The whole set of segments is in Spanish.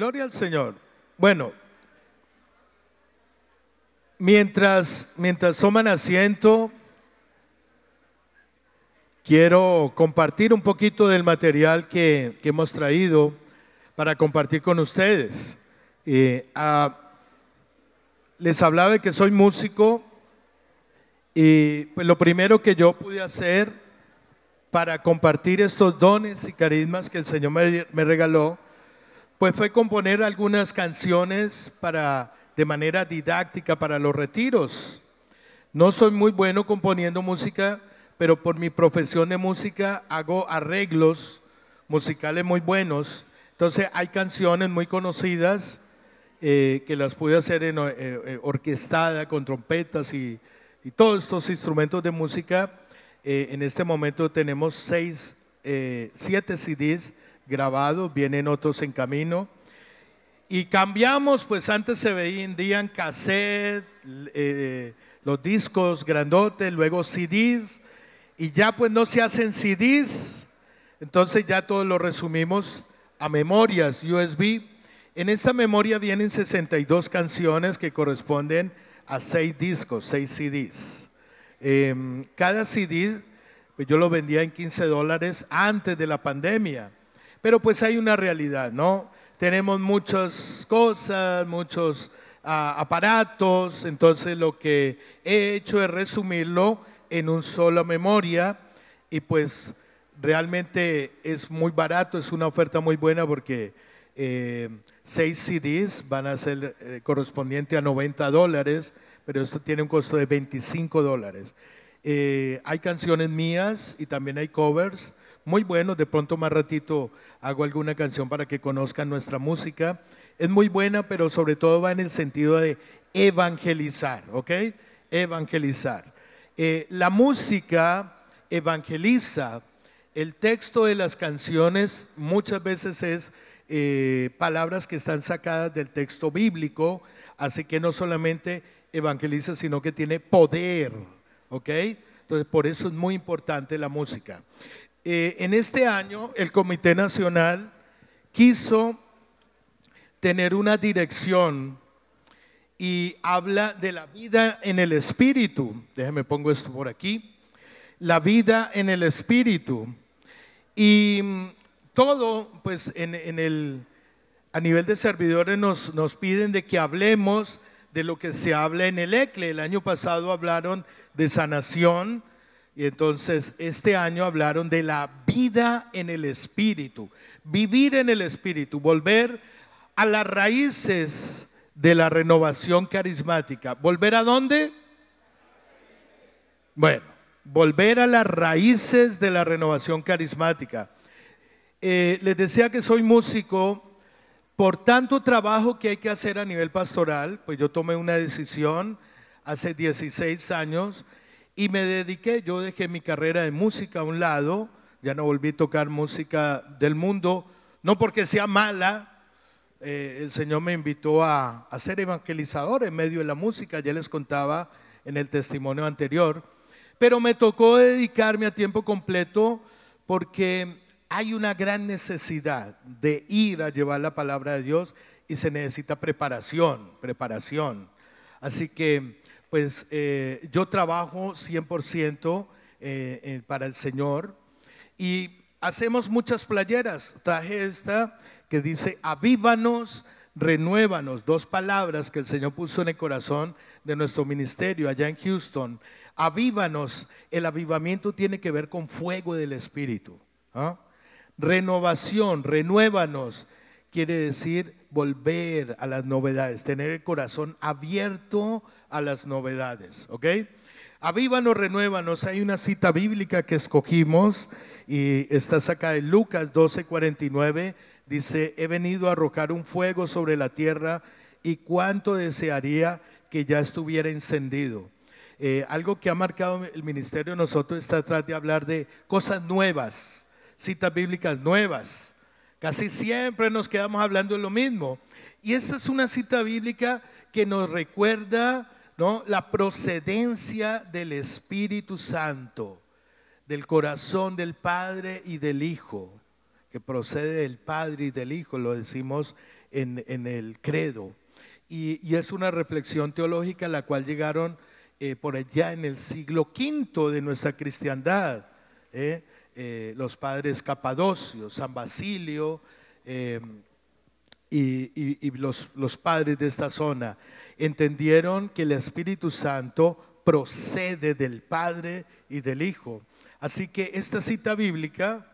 Gloria al Señor. Bueno, mientras, mientras toman asiento, quiero compartir un poquito del material que, hemos traído para compartir con ustedes. Eh, les hablaba de que soy músico y pues lo primero que yo pude hacer para compartir estos dones y carismas que el Señor me, me regaló pues fue componer algunas canciones para, de manera didáctica para los retiros. No soy muy bueno componiendo música, pero por mi profesión de música hago arreglos musicales muy buenos. Entonces hay canciones muy conocidas eh, que las pude hacer en, eh, eh, orquestada con trompetas y, y, todos estos instrumentos de música. en este momento tenemos seis, siete CDs grabados, vienen otros en camino. Y cambiamos, pues antes se veían cassette, eh, los discos grandotes, luego CDs, y ya pues no se hacen CDs, entonces ya todo lo resumimos a memorias USB. En esta memoria vienen 62 canciones que corresponden a 6 discos, 6 CDs. Em, cada CD, pues yo lo vendía en 15 dólares antes de la pandemia. Pero pues hay una realidad, ¿no? Tenemos muchas cosas, muchos ah, aparatos, entonces lo que he hecho es resumirlo en un solo memoria y pues realmente es muy barato, es una oferta muy buena porque eh, seis CDs van a ser eh, correspondiente a 90 dólares, pero esto tiene un costo de 25 dólares. Eh, hay canciones mías y también hay covers muy buenos, de pronto más ratito hago alguna canción para que conozcan nuestra música. Es muy buena, pero sobre todo va en el sentido de evangelizar, ¿ok? Evangelizar. Eh, la música evangeliza. El texto de las canciones muchas veces es eh, palabras que están sacadas del texto bíblico, así que no solamente evangeliza, sino que tiene poder, ¿ok? Entonces, por eso es muy importante la música. Eh, en este año el Comité Nacional quiso tener una dirección y habla de la vida en el espíritu. Déjeme pongo esto por aquí. La vida en el espíritu. Y mm, todo, pues en, el, a nivel de servidores nos, nos piden de que hablemos de lo que se habla en el ECLE. El año pasado hablaron de sanación, y entonces este año hablaron de la vida en el Espíritu, vivir en el Espíritu, volver a las raíces de la renovación carismática. ¿Volver a dónde? Bueno, volver a las raíces de la renovación carismática. Eh, les decía que soy músico, por tanto trabajo que hay que hacer a nivel pastoral, pues yo tomé una decisión hace 16 años y me dediqué, yo dejé mi carrera de música a un lado, ya no volví a tocar música del mundo, no porque sea mala, eh, el Señor me invitó a, a, ser evangelizador en medio de la música, ya les contaba en el testimonio anterior, pero me tocó dedicarme a tiempo completo porque hay una gran necesidad de ir a llevar la palabra de Dios y se necesita preparación, preparación. Así que pues eh, yo trabajo 100% eh, para el Señor y hacemos muchas playeras. Traje esta que dice, avívanos, renuévanos, dos palabras que el Señor puso en el corazón de nuestro ministerio allá en Houston. Avívanos, el avivamiento tiene que ver con fuego del Espíritu. ¿ah? Renovación, renuévanos, quiere decir volver a las novedades, tener el corazón abierto a las novedades, ¿ok? Avívanos, renuévanos. Hay una cita bíblica que escogimos y está sacada de Lucas 12:49. Dice, he venido a arrojar un fuego sobre la tierra y cuánto desearía que ya estuviera encendido. Eh, algo que ha marcado el ministerio de nosotros está atrás de hablar de cosas nuevas, citas bíblicas nuevas. Casi siempre nos quedamos hablando de lo mismo. Y esta es una cita bíblica que nos recuerda la procedencia del Espíritu Santo, del corazón del Padre y del Hijo. que procede del Padre y del Hijo, lo decimos en, el credo. Y, es una reflexión teológica a la cual llegaron eh, por allá en el siglo V de nuestra cristiandad. ¿eh? Eh, los padres Capadocio, San Basilio y, los, los padres de esta zona entendieron que el Espíritu Santo procede del Padre y del Hijo. Así que esta cita bíblica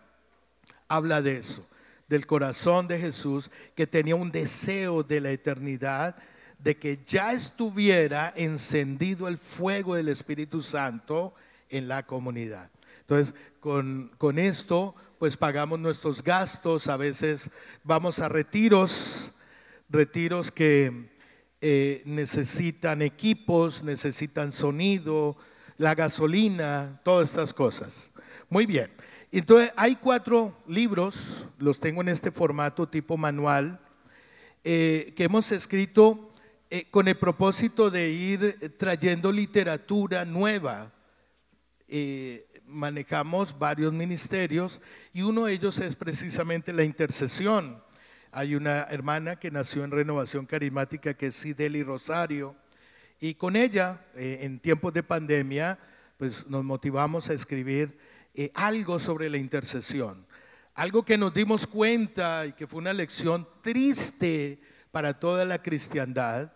habla de eso, del corazón de Jesús que tenía un deseo de la eternidad, de que ya estuviera encendido el fuego del Espíritu Santo en la comunidad. Entonces, con, con esto, pues pagamos nuestros gastos, a veces vamos a retiros, retiros que eh, necesitan equipos, necesitan sonido, la gasolina, todas estas cosas. Muy bien. Entonces, hay cuatro libros, los tengo en este formato tipo manual, eh, que hemos escrito eh, con el propósito de ir trayendo literatura nueva. manejamos varios ministerios y uno de ellos es precisamente la intercesión. Hay una hermana que nació en Renovación Carismática que es Sideli Rosario y con ella eh, en tiempos de pandemia pues nos motivamos a escribir eh, algo sobre la intercesión. Algo que nos dimos cuenta y que fue una lección triste para toda la cristiandad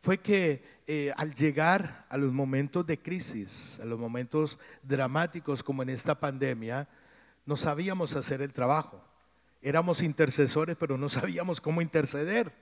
fue que eh, al llegar a los momentos de crisis, a los momentos dramáticos como en esta pandemia, no sabíamos hacer el trabajo éramos intercesores, pero no sabíamos cómo interceder.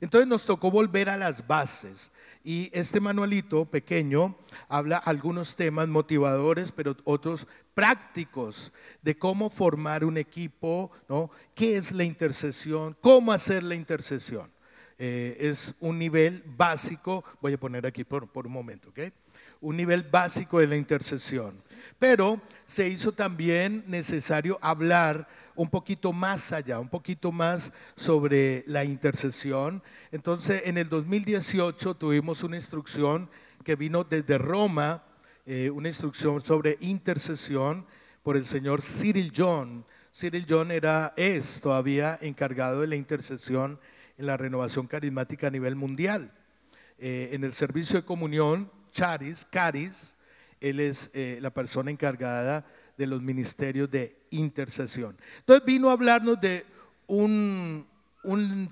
Entonces nos tocó volver a las bases. Y este manualito pequeño habla algunos temas motivadores, pero otros prácticos de cómo formar un equipo, ¿no? ¿Qué es la intercesión? ¿Cómo hacer la intercesión? Eh, es un nivel básico, voy a poner aquí por, por un momento, ¿ok? Un nivel básico de la intercesión. Pero se hizo también necesario hablar un poquito más allá, un poquito más sobre la intercesión. Entonces, en el 2018 tuvimos una instrucción que vino desde Roma, eh, una instrucción sobre intercesión por el señor Cyril John. Cyril John era, es todavía encargado de la intercesión en la renovación carismática a nivel mundial. Eh, en el servicio de comunión, Charis, Caris, él es eh, la persona encargada de los ministerios de intercesión. Entonces vino a hablarnos de un,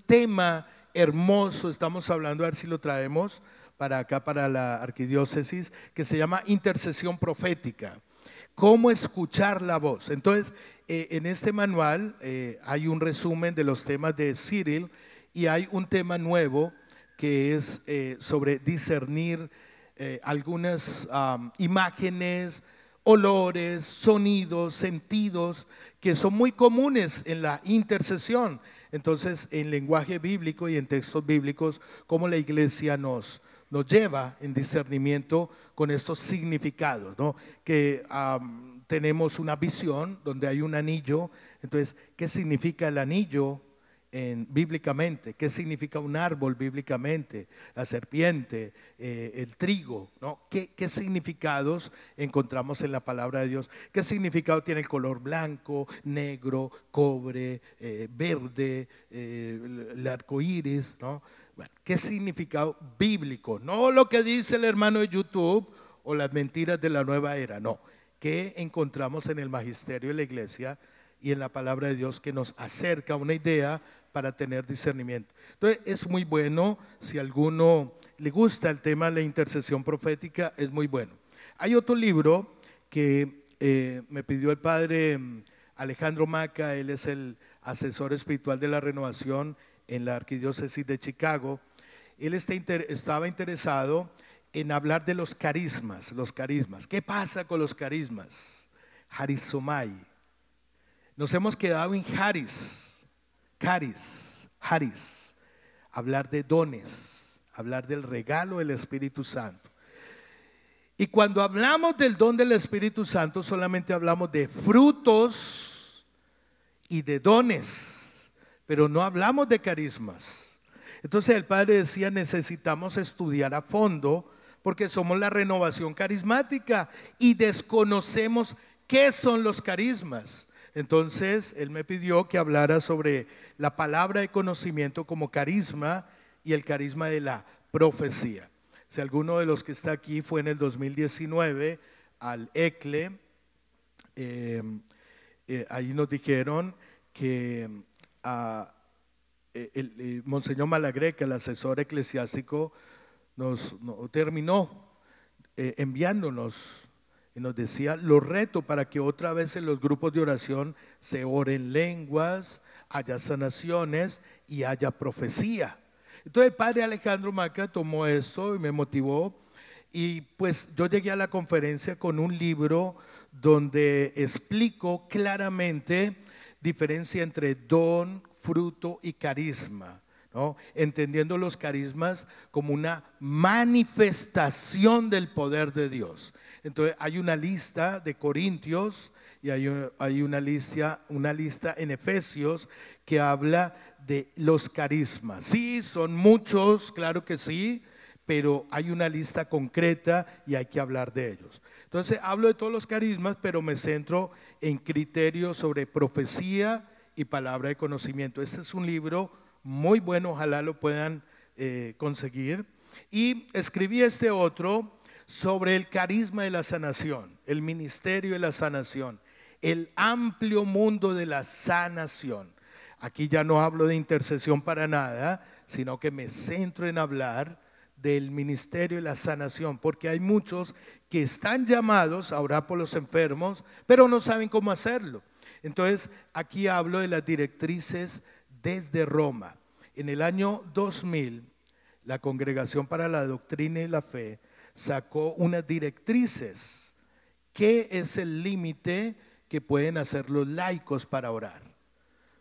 tema hermoso, estamos hablando, a ver si lo traemos para acá, para la arquidiócesis, que se llama intercesión profética. ¿Cómo escuchar la voz? Entonces, eh, en este manual eh, hay un resumen de los temas de Cyril y hay un tema nuevo que es eh, sobre discernir algunas imágenes, olores, sonidos, sentidos, que son muy comunes en la intercesión. Entonces, en lenguaje bíblico y en textos bíblicos, cómo la iglesia nos, nos lleva en discernimiento con estos significados, ¿no? Que tenemos una visión donde hay un anillo, entonces, ¿qué significa el anillo? Bíblicamente, qué significa un árbol bíblicamente, la serpiente, eh, el trigo, ¿no? ¿Qué, significados encontramos en la palabra de Dios? ¿Qué significado tiene el color blanco, negro, cobre, eh, verde, eh, el arco iris, ¿no? Bueno, ¿qué significado bíblico? No lo que dice el hermano de YouTube o las mentiras de la nueva era, no. ¿Qué encontramos en el magisterio de la iglesia y en la palabra de Dios que nos acerca a una idea para tener discernimiento. Entonces es muy bueno, si alguno le gusta el tema de la intercesión profética, es muy bueno. Hay otro libro que eh, me pidió el padre mm, Alejandro Maca, él es el asesor espiritual de la renovación en la arquidiócesis de Chicago. Él estaba interesado en hablar de los carismas, los carismas. ¿Qué pasa con los carismas? Harisomai. Nos hemos quedado en Haris Caris, Haris, hablar de dones, hablar del regalo del Espíritu Santo. Y cuando hablamos del don del Espíritu Santo, solamente hablamos de frutos y de dones, pero no hablamos de carismas. Entonces el padre decía, necesitamos estudiar a fondo porque somos la renovación carismática y desconocemos qué son los carismas. Entonces, él me pidió que hablara sobre la palabra de conocimiento como carisma y el carisma de la profecía. Si alguno de los que está aquí fue en el 2019 al ECLE, em, eh, ahí nos dijeron que ah, eh, el, eh, Monseñor Malagreca, el asesor eclesiástico, nos, terminó enviándonos y nos decía lo reto para que otra vez en los grupos de oración se oren lenguas, haya sanaciones y haya profecía. Entonces el padre Alejandro Maca tomó esto y me motivó y pues yo llegué a la conferencia con un libro donde explico claramente diferencia entre don, fruto y carisma. entendiendo los carismas como una manifestación del poder de Dios. Entonces hay una lista de Corintios y hay, una, lista, una lista en Efesios que habla de los carismas. Sí, son muchos, claro que sí, pero hay una lista concreta y hay que hablar de ellos. Entonces hablo de todos los carismas, pero me centro en criterios sobre profecía y palabra de conocimiento. Este es un libro muy bueno, ojalá lo puedan eh, conseguir. Y escribí este otro sobre el carisma de la sanación, el ministerio de la sanación, el amplio mundo de la sanación. Aquí ya no hablo de intercesión para nada, sino que me centro en hablar del ministerio de la sanación, porque hay muchos que están llamados a orar por los enfermos, pero no saben cómo hacerlo. Entonces, aquí hablo de las directrices desde Roma. En el año 2000, la Congregación para la Doctrina y la Fe sacó unas directrices. ¿Qué es el límite que pueden hacer los laicos para orar?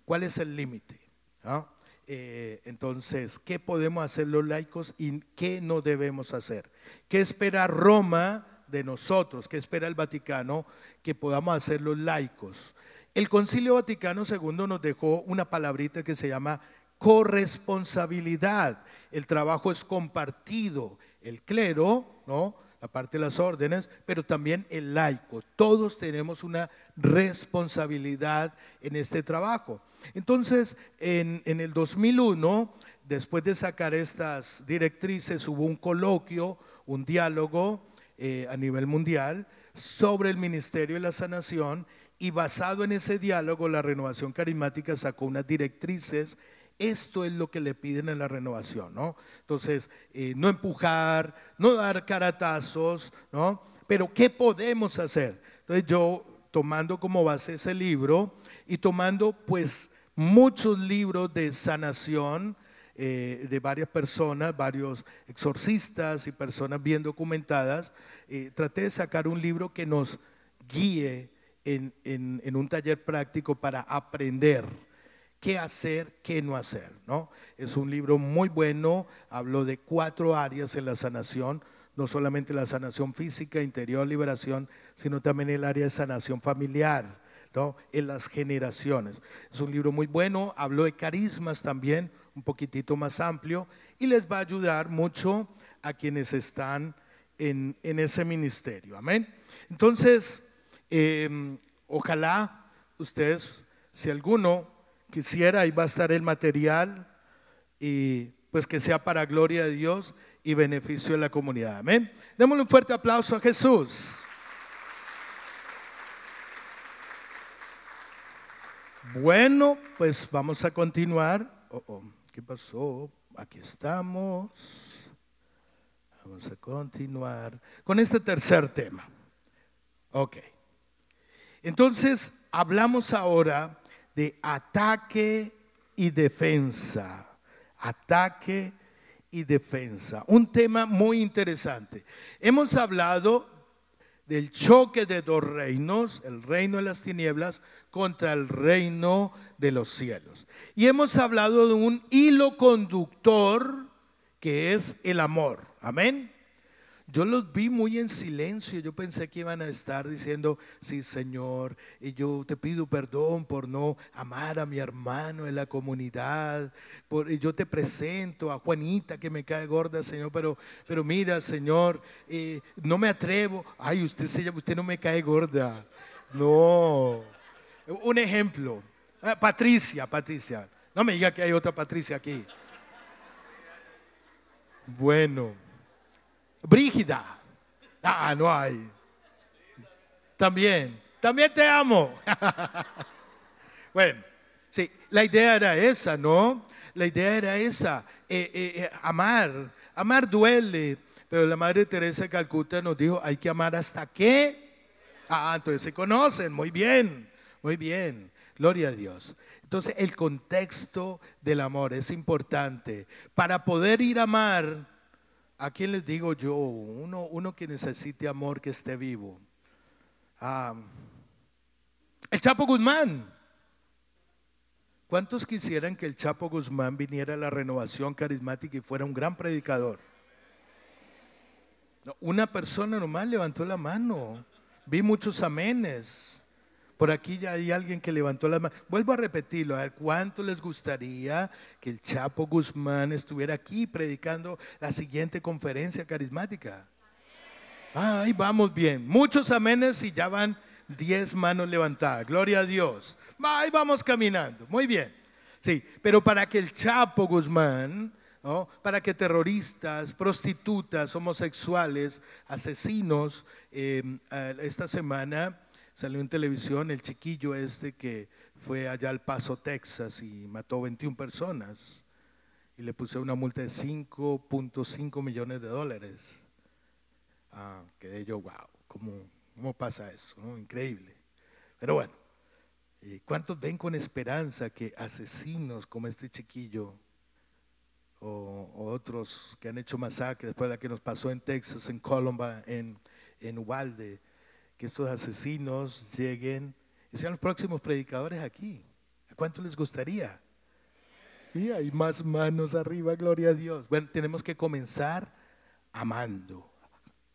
¿Cuál es el límite? ¿Ah? Eh, entonces, ¿qué podemos hacer los laicos y qué no debemos hacer? ¿Qué espera Roma de nosotros? ¿Qué espera el Vaticano que podamos hacer los laicos? El Concilio Vaticano II nos dejó una palabrita que se llama corresponsabilidad. El trabajo es compartido. El clero ¿no? La parte de las órdenes, pero también el laico. Todos tenemos una responsabilidad en este trabajo. Entonces, en, el 2001, después de sacar estas directrices, hubo un coloquio, un diálogo eh, a nivel mundial sobre el Ministerio de la Sanación y basado en ese diálogo, la renovación carismática sacó unas directrices esto es lo que le piden en la renovación, ¿no? Entonces, eh, no empujar, no dar caratazos, ¿no? Pero ¿qué podemos hacer? Entonces yo, tomando como base ese libro y tomando pues muchos libros de sanación eh, de varias personas, varios exorcistas y personas bien documentadas, eh, traté de sacar un libro que nos guíe en un taller práctico para aprender qué hacer, qué no hacer. ¿no? Es un libro muy bueno, hablo de cuatro áreas en la sanación, no solamente la sanación física, interior, liberación, sino también el área de sanación familiar, ¿no? en las generaciones. Es un libro muy bueno, hablo de carismas también, un poquitito más amplio, y les va a ayudar mucho a quienes están en, ese ministerio. Amén. Entonces, em, ojalá ustedes, si alguno quisiera, ahí va a estar el material y pues que sea para gloria de Dios y beneficio de la comunidad. Amén. Démosle un fuerte aplauso a Jesús. Bueno, pues vamos a continuar. Oh, oh, ¿Qué pasó? Aquí estamos. Vamos a continuar con este tercer tema. Ok. Entonces, hablamos ahora de ataque y defensa. Ataque y defensa. Un tema muy interesante. Hemos hablado del choque de dos reinos, el reino de las tinieblas contra el reino de los cielos. Y hemos hablado de un hilo conductor que es el amor. Amén. Yo los vi muy en silencio. Yo pensé que iban a estar diciendo, sí, Señor, y yo te pido perdón por no amar a mi hermano en la comunidad. Por, yo te presento a Juanita que me cae gorda, Señor, pero, pero mira, Señor, eh, no me atrevo. Ay, usted, usted no me cae gorda. No. Un ejemplo. Ah, Patricia, Patricia. No me diga que hay otra Patricia aquí. Bueno. Brígida. Ah, no hay. También. También te amo. bueno, sí, la idea era esa, ¿no? La idea era esa. Eh, eh, eh, amar. Amar duele. Pero la Madre Teresa de Calcuta nos dijo, hay que amar hasta qué. Ah, entonces se conocen. Muy bien. Muy bien. Gloria a Dios. Entonces el contexto del amor es importante. Para poder ir a amar, ¿a quién les digo yo? Uno, uno que necesite amor, que esté vivo. Ah, el Chapo Guzmán. ¿Cuántos quisieran que el Chapo Guzmán viniera a la renovación carismática y fuera un gran predicador? Una persona nomás levantó la mano. Vi muchos amenes. Por aquí ya hay alguien que levantó la mano. Vuelvo a repetirlo, a ver, ¿cuánto les gustaría que el Chapo Guzmán estuviera aquí predicando la siguiente conferencia carismática? Ay, vamos bien. Muchos amenes y ya van diez manos levantadas. Gloria a Dios. Ay, vamos caminando. Muy bien. Sí, pero para que el Chapo Guzmán, para que terroristas, prostitutas, homosexuales, asesinos, eh, esta semana Salió en televisión el chiquillo este que fue allá al Paso, Texas y mató 21 personas y le puse una multa de 5.5 millones de dólares. Ah, quedé yo, wow, ¿cómo, cómo pasa eso? Increíble. Pero bueno, ¿cuántos ven con esperanza que asesinos como este chiquillo o, otros que han hecho masacres después de la que nos pasó en Texas, en Colomba, en, en Uvalde, que estos asesinos lleguen y sean los próximos predicadores aquí. ¿A cuánto les gustaría? Y hay más manos arriba, gloria a Dios. Bueno, tenemos que comenzar amando,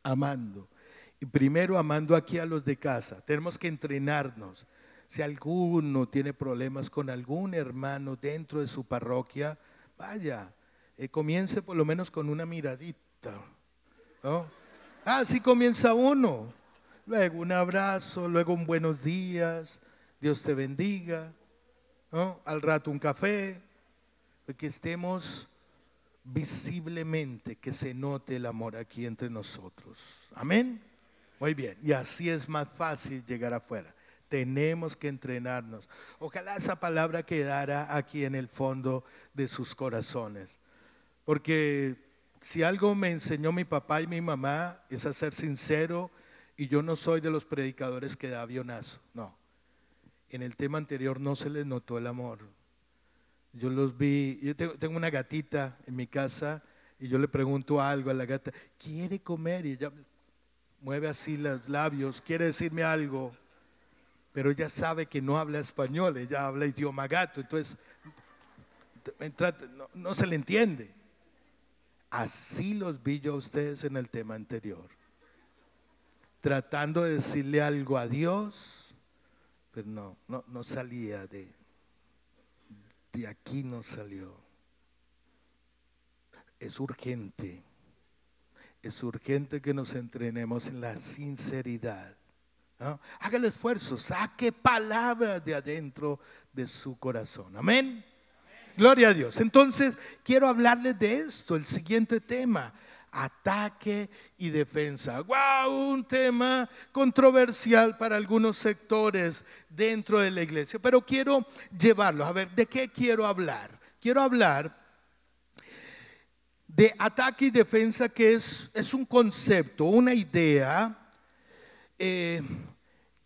amando. Y primero amando aquí a los de casa. Tenemos que entrenarnos. Si alguno tiene problemas con algún hermano dentro de su parroquia, vaya, eh, comience por lo menos con una miradita. ¿no? Ah, sí comienza uno luego un abrazo, luego un buenos días, Dios te bendiga, al rato un café, que estemos visiblemente, que se note el amor aquí entre nosotros. Amén. Muy bien, y así es más fácil llegar afuera. Tenemos que entrenarnos. Ojalá esa palabra quedara aquí en el fondo de sus corazones. Porque si algo me enseñó mi papá y mi mamá es a ser sincero y yo no soy de los predicadores que da avionazo, no. En el tema anterior no se les notó el amor. Yo los vi, yo tengo, una gatita en mi casa y yo le pregunto algo a la gata, ¿quiere comer? Y ella mueve así los labios, quiere decirme algo, pero ella sabe que no habla español, ella habla idioma gato, entonces no, no se le entiende. Así los vi yo a ustedes en el tema anterior tratando de decirle algo a Dios, pero no, no, no salía de, de aquí, no salió. Es urgente, es urgente que nos entrenemos en la sinceridad. Haga el esfuerzo, saque palabras de adentro de su corazón. Amén. Gloria a Dios. Entonces, quiero hablarles de esto, el siguiente tema ataque y defensa. ¡Wow! Un tema controversial para algunos sectores dentro de la iglesia, pero quiero llevarlo. A ver, ¿de qué quiero hablar? Quiero hablar de ataque y defensa, que es, es un concepto, una idea eh,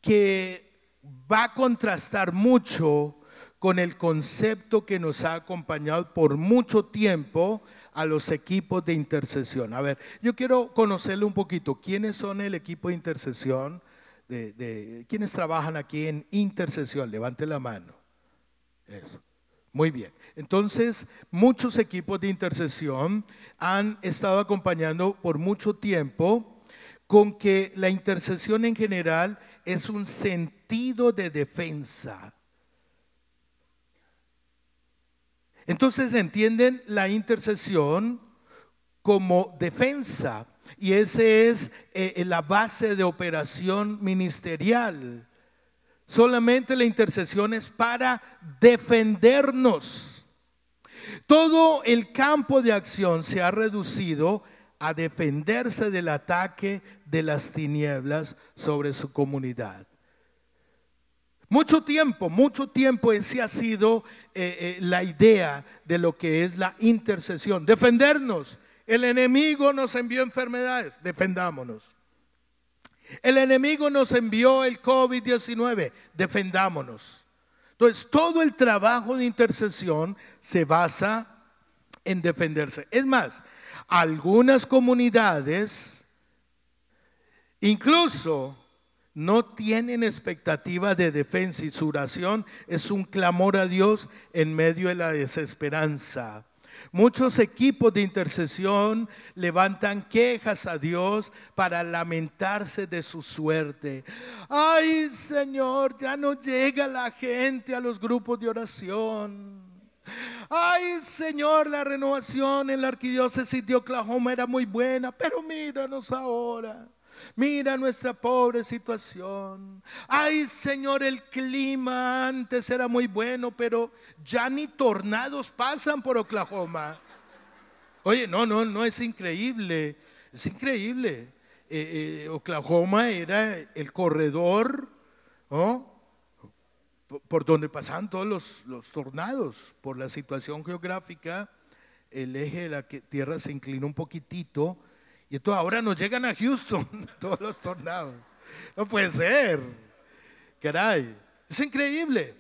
que va a contrastar mucho con el concepto que nos ha acompañado por mucho tiempo a los equipos de intercesión. A ver, yo quiero conocerle un poquito. ¿Quiénes son el equipo de intercesión? De, ¿Quiénes trabajan aquí en intercesión? Levante la mano. Eso. Muy bien. Entonces, muchos equipos de intercesión han estado acompañando por mucho tiempo con que la intercesión en general es un sentido de defensa Entonces entienden la intercesión como defensa y esa es eh, la base de operación ministerial. Solamente la intercesión es para defendernos. Todo el campo de acción se ha reducido a defenderse del ataque de las tinieblas sobre su comunidad. Mucho tiempo, mucho tiempo ese ha sido eh, eh, la idea de lo que es la intercesión. Defendernos. El enemigo nos envió enfermedades, defendámonos. El enemigo nos envió el COVID-19, defendámonos. Entonces, todo el trabajo de intercesión se basa en defenderse. Es más, algunas comunidades incluso no tienen expectativa de defensa y su oración es un clamor a Dios en medio de la desesperanza. Muchos equipos de intercesión levantan quejas a Dios para lamentarse de su suerte. Ay Señor, ya no llega la gente a los grupos de oración. Ay Señor, la renovación en la arquidiócesis de Oklahoma era muy buena, pero míranos ahora. Mira nuestra pobre situación. Ay, Señor, el clima antes era muy bueno, pero ya ni tornados pasan por Oklahoma. Oye, no, no, no es increíble. Es increíble. Eh, eh, Oklahoma era el corredor por donde pasaban todos los, los, tornados. Por la situación geográfica, el eje de la tierra se inclinó un poquitito y entonces ahora nos llegan a Houston todos los tornados. No puede ser. Caray. Es increíble.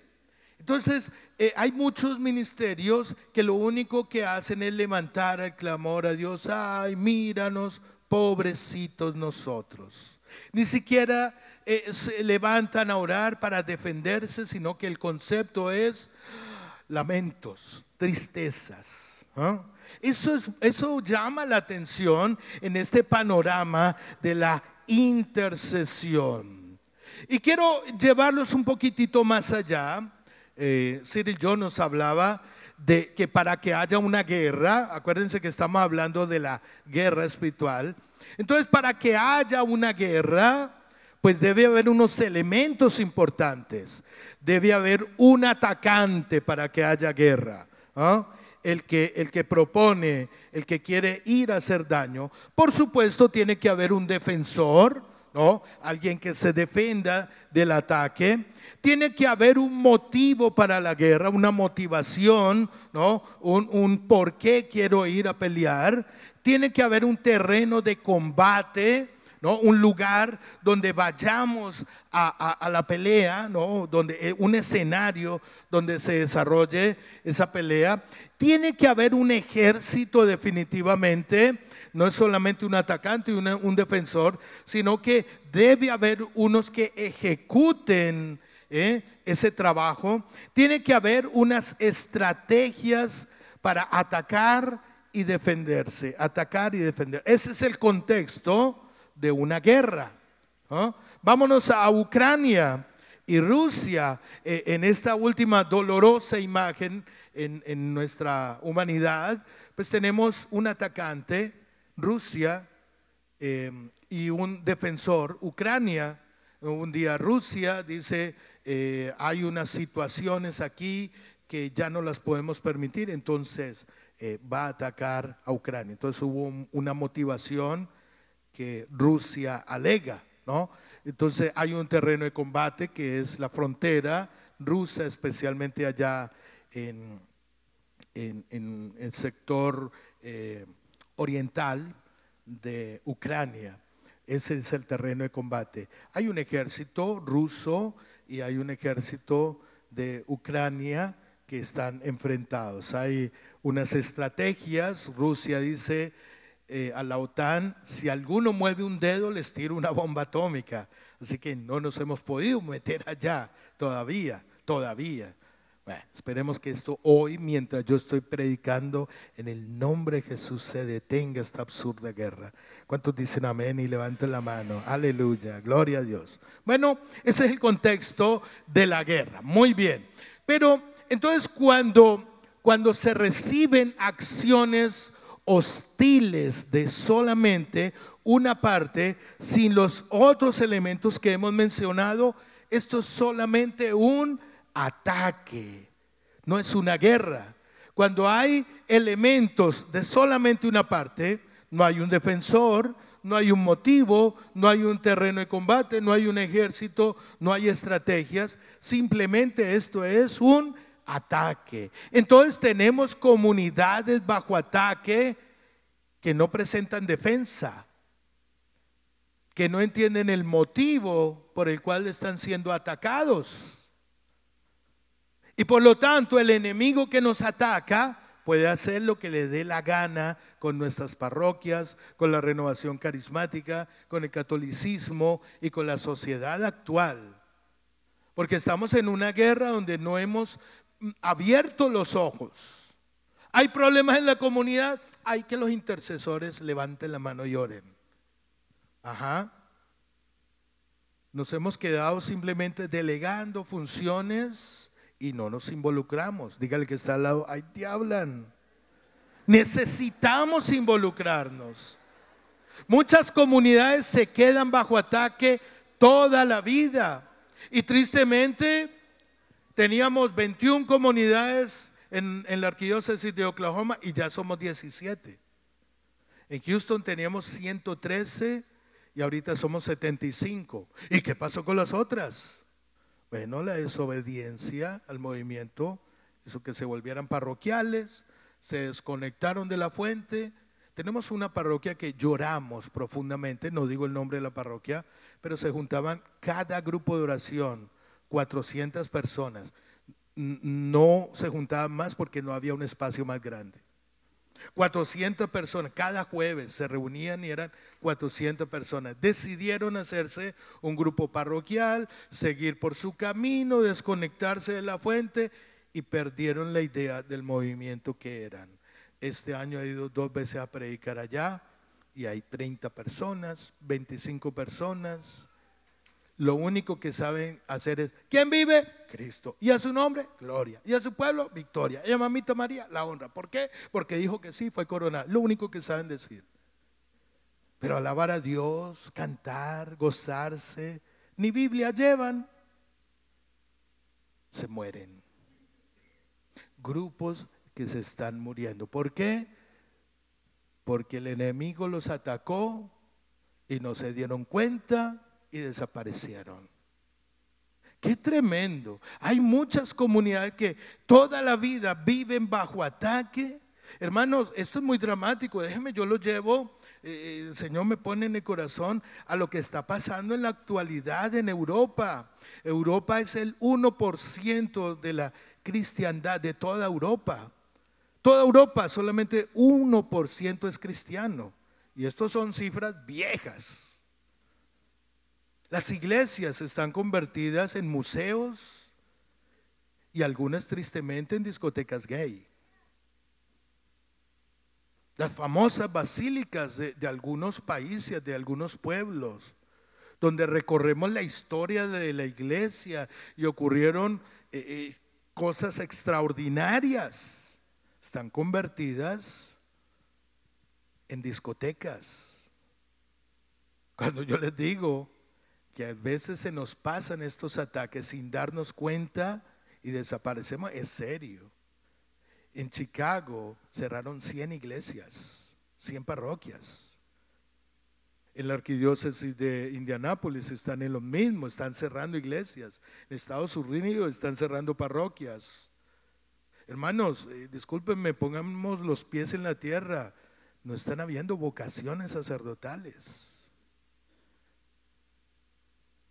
Entonces, eh, hay muchos ministerios que lo único que hacen es levantar el clamor a Dios. Ay, míranos, pobrecitos nosotros. Ni siquiera eh, se levantan a orar para defenderse, sino que el concepto es lamentos, tristezas. ¿ah? Eso, eso llama la atención en este panorama de la intercesión. Y quiero llevarlos un poquitito más allá. Eh, Cyril John nos hablaba de que para que haya una guerra, acuérdense que estamos hablando de la guerra espiritual, entonces para que haya una guerra, pues debe haber unos elementos importantes. Debe haber un atacante para que haya guerra. ¿ah? El que, el que propone, el que quiere ir a hacer daño. Por supuesto, tiene que haber un defensor, ¿no? Alguien que se defenda del ataque. Tiene que haber un motivo para la guerra, una motivación, ¿no? Un, un por qué quiero ir a pelear. Tiene que haber un terreno de combate, un lugar donde vayamos a, la pelea, ¿no? Donde, eh, un escenario donde se desarrolle esa pelea. Tiene que haber un ejército definitivamente, no es solamente un atacante y un defensor, sino que debe haber unos que ejecuten ¿eh? ese trabajo. Tiene que haber unas estrategias para atacar y defenderse, atacar y defender. Ese es el contexto de una guerra. Vámonos a Ucrania y Rusia eh, en esta última dolorosa imagen en, nuestra humanidad, pues tenemos un atacante, Rusia, em, y un defensor, Ucrania. Un día Rusia dice, eh, hay unas situaciones aquí que ya no las podemos permitir, entonces eh, va a atacar a Ucrania. Entonces hubo una motivación que Rusia alega, ¿no? Entonces hay un terreno de combate que es la frontera rusa, especialmente allá en, el sector eh, oriental de Ucrania. Ese es el terreno de combate. Hay un ejército ruso y hay un ejército de Ucrania que están enfrentados. Hay unas estrategias. Rusia dice, eh, a la OTAN, si alguno mueve un dedo, les tiro una bomba atómica. Así que no nos hemos podido meter allá todavía, todavía. Bueno, esperemos que esto hoy, mientras yo estoy predicando, en el nombre de Jesús se detenga esta absurda guerra. ¿Cuántos dicen amén y levanten la mano? Aleluya, gloria a Dios. Bueno, ese es el contexto de la guerra. Muy bien. Pero entonces cuando, cuando se reciben acciones hostiles de solamente una parte sin los otros elementos que hemos mencionado, esto es solamente un ataque, no es una guerra. Cuando hay elementos de solamente una parte, no hay un defensor, no hay un motivo, no hay un terreno de combate, no hay un ejército, no hay estrategias, simplemente esto es un ataque. Entonces tenemos comunidades bajo ataque que no presentan defensa, que no entienden el motivo por el cual están siendo atacados. Y por lo tanto el enemigo que nos ataca puede hacer lo que le dé la gana con nuestras parroquias, con la renovación carismática, con el catolicismo y con la sociedad actual. Porque estamos en una guerra donde no hemos abierto los ojos. Hay problemas en la comunidad, hay que los intercesores levanten la mano y oren. Ajá. Nos hemos quedado simplemente delegando funciones y no nos involucramos. Dígale que está al lado, ay, te hablan. Necesitamos involucrarnos. Muchas comunidades se quedan bajo ataque toda la vida. Y tristemente teníamos 21 comunidades en, la arquidiócesis de Oklahoma y ya somos 17. En Houston teníamos 113 y ahorita somos 75. ¿Y qué pasó con las otras? Bueno, la desobediencia al movimiento hizo que se volvieran parroquiales, se desconectaron de la fuente. Tenemos una parroquia que lloramos profundamente, no digo el nombre de la parroquia, pero se juntaban cada grupo de oración, 400 personas. No se juntaban más porque no había un espacio más grande. 400 personas, cada jueves se reunían y eran 400 personas. Decidieron hacerse un grupo parroquial, seguir por su camino, desconectarse de la fuente y perdieron la idea del movimiento que eran. Este año he ido dos veces a predicar allá y hay 30 personas, 25 personas. Lo único que saben hacer es, ¿quién vive? Cristo. ¿Y a su nombre? Gloria. ¿Y a su pueblo? Victoria. ¿Y a mamita María? La honra. ¿Por qué? Porque dijo que sí, fue coronada. Lo único que saben decir. Pero alabar a Dios, cantar, gozarse, ni Biblia llevan, se mueren grupos que se están muriendo. ¿Por qué? Porque el enemigo los atacó y no se dieron cuenta y desaparecieron. Qué tremendo. Hay muchas comunidades que toda la vida viven bajo ataque. Hermanos, esto es muy dramático. Déjenme, yo lo llevo. Eh, el Señor me pone en el corazón a lo que está pasando en la actualidad en Europa. Europa es el 1% de la cristiandad de toda Europa. Toda Europa, solamente 1% es cristiano. Y estas son cifras viejas. Las iglesias están convertidas en museos y algunas tristemente en discotecas gay. Las famosas basílicas de, algunos países, de algunos pueblos, donde recorremos la historia de la iglesia y ocurrieron eh, eh, cosas extraordinarias están convertidas en discotecas. Cuando yo les digo que a veces se nos pasan estos ataques sin darnos cuenta y desaparecemos, es serio. En Chicago cerraron 100 iglesias, 100 parroquias. En la arquidiócesis de Indianápolis están en lo mismo, están cerrando iglesias. En Estados Unidos están cerrando parroquias. Hermanos, eh, discúlpenme, pongamos los pies en la tierra. No están habiendo vocaciones sacerdotales.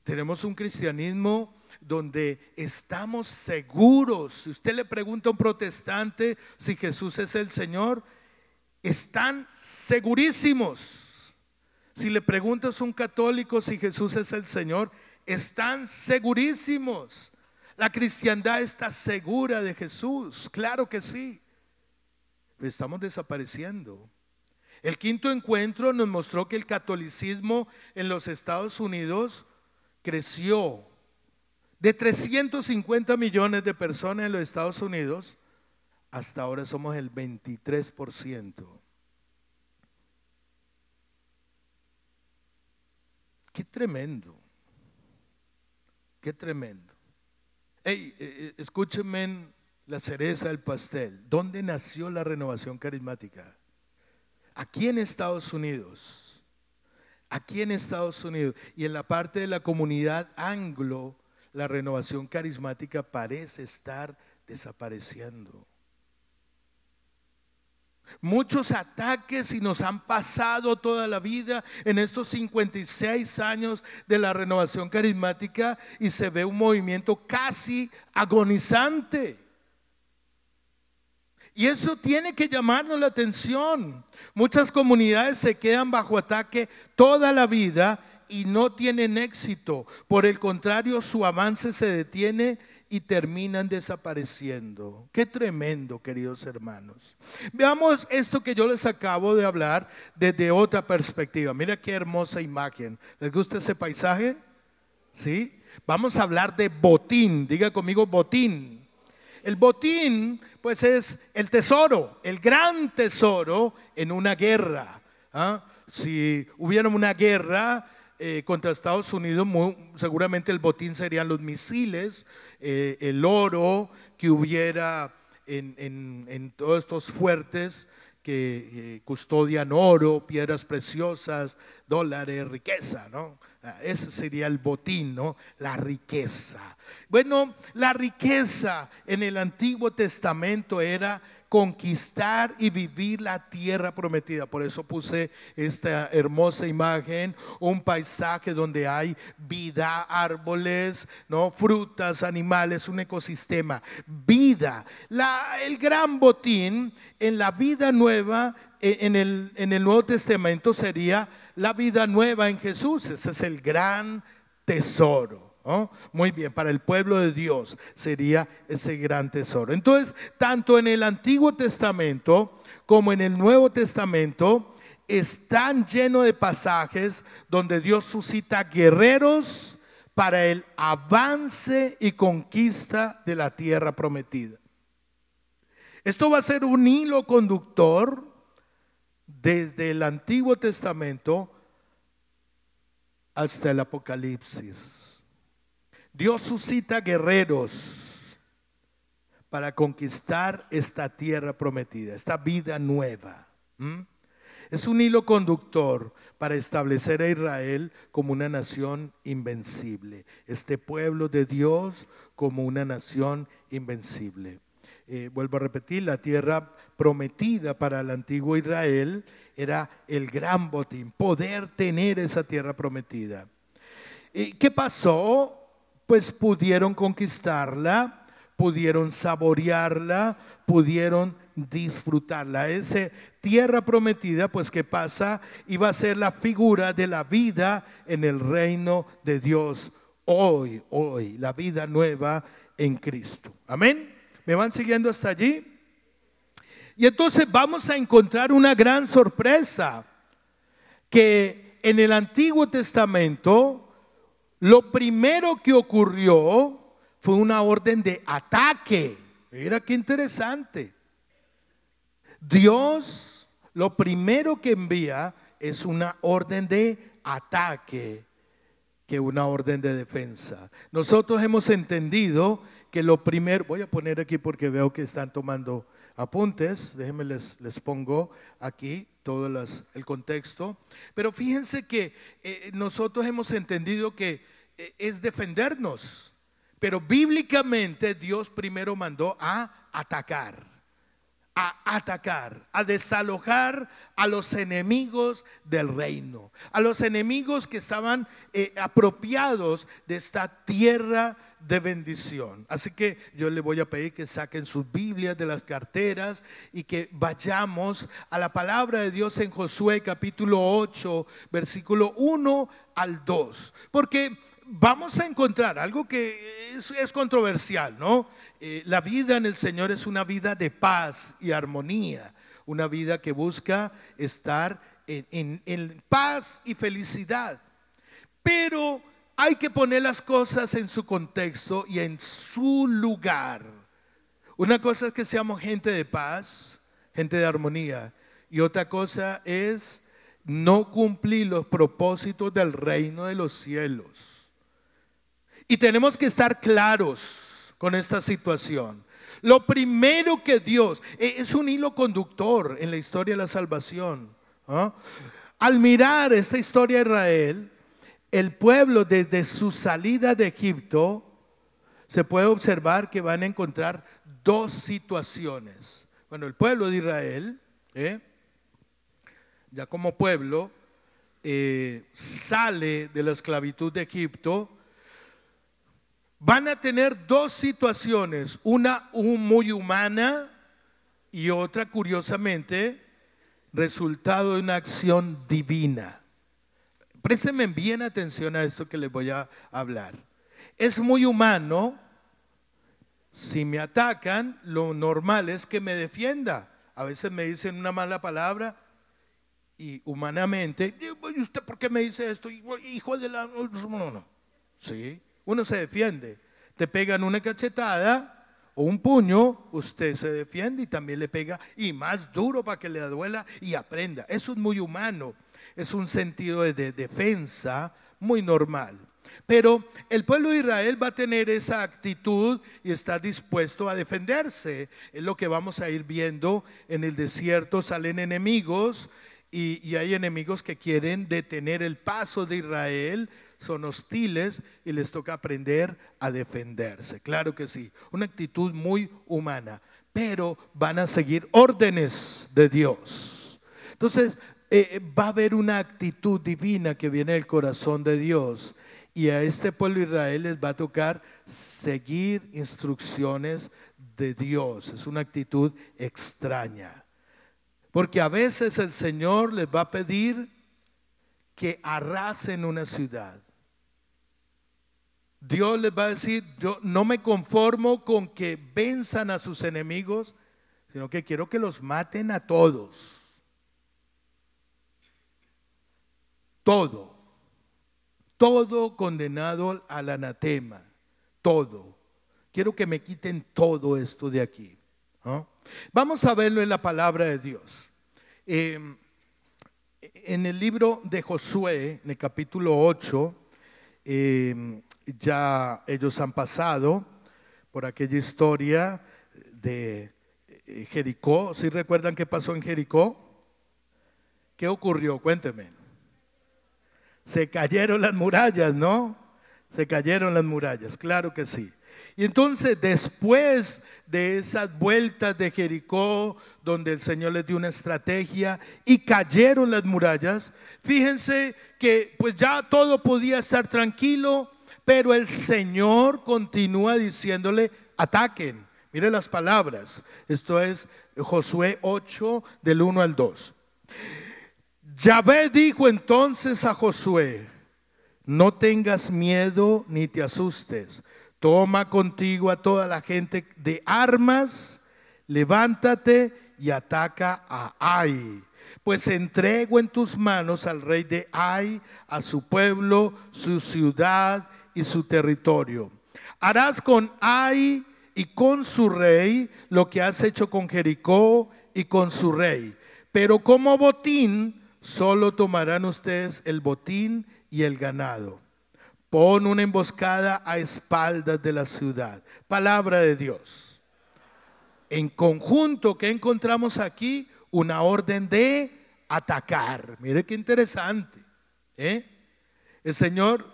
Tenemos un cristianismo donde estamos seguros. Si usted le pregunta a un protestante si Jesús es el Señor, están segurísimos si le preguntas a un católico si Jesús es el Señor, están segurísimos. La cristiandad está segura de Jesús, claro que sí. estamos desapareciendo. El quinto encuentro nos mostró que el catolicismo en los Estados Unidos creció de 350 millones de personas en los Estados Unidos, hasta ahora somos el 23%. Qué tremendo. Qué tremendo. Hey, eh, eh, escúchenme la cereza del pastel. ¿Dónde nació la renovación carismática? Aquí en Estados Unidos. Aquí en Estados Unidos. Y en la parte de la comunidad anglo, la renovación carismática parece estar desapareciendo. Muchos ataques y nos han pasado toda la vida en estos 56 años de la renovación carismática y se ve un movimiento casi agonizante. Y eso tiene que llamarnos la atención. Muchas comunidades se quedan bajo ataque toda la vida y no tienen éxito. Por el contrario, su avance se detiene y terminan desapareciendo. Qué tremendo, queridos hermanos. Veamos esto que yo les acabo de hablar desde otra perspectiva. Mira qué hermosa imagen. ¿Les gusta ese paisaje? ¿Sí? Vamos a hablar de botín. Diga conmigo botín. El botín, pues es el tesoro, el gran tesoro en una guerra. ¿ah? Si hubiera una guerra, eh, contra Estados Unidos, seguramente el botín serían los misiles, eh, el oro que hubiera en, todos estos fuertes que eh, custodian oro, piedras preciosas, dólares, riqueza, ¿no? Ah, ese sería el botín, ¿no? La riqueza. Bueno, la riqueza en el Antiguo Testamento era conquistar y vivir la tierra prometida. Por eso puse esta hermosa imagen, un paisaje donde hay vida, árboles, ¿no? frutas, animales, un ecosistema, vida. La, el gran botín en la vida nueva, e, en el, en el Nuevo Testamento sería la vida nueva en Jesús. Ese es el gran tesoro. Muy bien, para el pueblo de Dios sería ese gran tesoro. Entonces, tanto en el Antiguo Testamento como en el Nuevo Testamento están llenos de pasajes donde Dios suscita guerreros para el avance y conquista de la tierra prometida. Esto va a ser un hilo conductor desde el Antiguo Testamento hasta el Apocalipsis. Dios suscita guerreros para conquistar esta tierra prometida, esta vida nueva. Es un hilo conductor para establecer a Israel como una nación invencible, este pueblo de Dios como una nación invencible. Eh, vuelvo a repetir, la tierra prometida para el antiguo Israel era el gran botín, poder tener esa tierra prometida. ¿Y ¿Qué pasó? Pues pudieron conquistarla, pudieron saborearla, pudieron disfrutarla. Esa tierra prometida, pues que pasa, iba a ser la figura de la vida en el reino de Dios hoy, hoy, la vida nueva en Cristo. Amén. ¿Me van siguiendo hasta allí? Y entonces vamos a encontrar una gran sorpresa, que en el Antiguo Testamento lo primero que ocurrió fue una orden de ataque. Mira qué interesante. Dios lo primero que envía es una orden de ataque que una orden de defensa. Nosotros hemos entendido que lo primero, voy a poner aquí porque veo que están tomando apuntes, déjenme les, les pongo aquí todo el contexto, pero fíjense que eh, nosotros hemos entendido que es defendernos. Pero bíblicamente Dios primero mandó a atacar, a atacar, a desalojar a los enemigos del reino, a los enemigos que estaban eh, apropiados de esta tierra de bendición. Así que yo le voy a pedir que saquen sus Biblias de las carteras y que vayamos a la palabra de Dios en Josué capítulo 8, versículo 1 al 2. Porque vamos a encontrar algo que es, controversial, ¿no? Eh, la vida en el Señor es una vida de paz y armonía, una vida que busca estar en, paz y felicidad. Pero hay que poner las cosas en su contexto y en su lugar. Una cosa es que seamos gente de paz, gente de armonía, y otra cosa es no cumplir los propósitos del reino de los cielos. Y tenemos que estar claros con esta situación. Lo primero que Dios, e, es un hilo conductor en la historia de la salvación. Al mirar esta historia de Israel, el pueblo desde su salida de Egipto, se puede observar que van a encontrar dos situaciones. Bueno, el pueblo de Israel, ¿eh? ya como pueblo, eh, sale de la esclavitud de Egipto, van a tener dos situaciones, una muy humana y otra, curiosamente, resultado de una acción divina. Présteme bien atención a esto que les voy a hablar. Es muy humano, si me atacan, lo normal es que me defienda. A veces me dicen una mala palabra y humanamente, ¿y usted por qué me dice esto? Hijo de la... No, no. Sí, uno se defiende. Te pegan una cachetada o un puño, usted se defiende y también le pega y más duro para que le duela y aprenda. Eso es muy humano, es un sentido de defensa muy normal. Pero el pueblo de Israel va a tener esa actitud y está dispuesto a defenderse. Es lo que vamos a ir viendo en el desierto. Salen enemigos y, hay enemigos que quieren detener el paso de Israel, son hostiles y les toca aprender a defenderse. Claro que sí, una actitud muy humana, pero van a seguir órdenes de Dios. Entonces, eh, va a haber una actitud divina que viene del corazón de Dios y a este pueblo de Israel les va a tocar seguir instrucciones de Dios. Es una actitud extraña. Porque a veces el Señor les va a pedir que arrasen una ciudad. Dios les va a decir, yo no me conformo con que venzan a sus enemigos, sino que quiero que los maten a todos. Todo. Todo condenado al anatema. Todo. Quiero que me quiten todo esto de aquí. Vamos a verlo en la palabra de Dios. Em, en el libro de Josué, en el capítulo 8, em, ya ellos han pasado por aquella historia de eh, Jericó. ¿Sí recuerdan qué pasó en Jericó? ¿Qué ocurrió? Cuénteme. Se cayeron las murallas, ¿no? Se cayeron las murallas, claro que sí. Y entonces después de esas vueltas de Jericó, donde el Señor les dio una estrategia y cayeron las murallas, fíjense que pues ya todo podía estar tranquilo, pero el Señor continúa diciéndole, ataquen. Mire las palabras. Esto es Josué 8 del 1 al 2. Yahvé dijo entonces a Josué, no tengas miedo ni te asustes Toma contigo a toda la gente de armas, levántate y ataca a Ai. Pues entrego en tus manos al rey de Ai, a su pueblo, su ciudad y su territorio. Harás con Ai y con su rey lo que has hecho con Jericó y con su rey. Pero como botín, solo tomarán ustedes el botín y el ganado. Pon una emboscada a espaldas de la ciudad. Palabra de Dios. En conjunto, ¿qué encontramos aquí? Una orden de atacar. Mire qué interesante. ¿eh? El Señor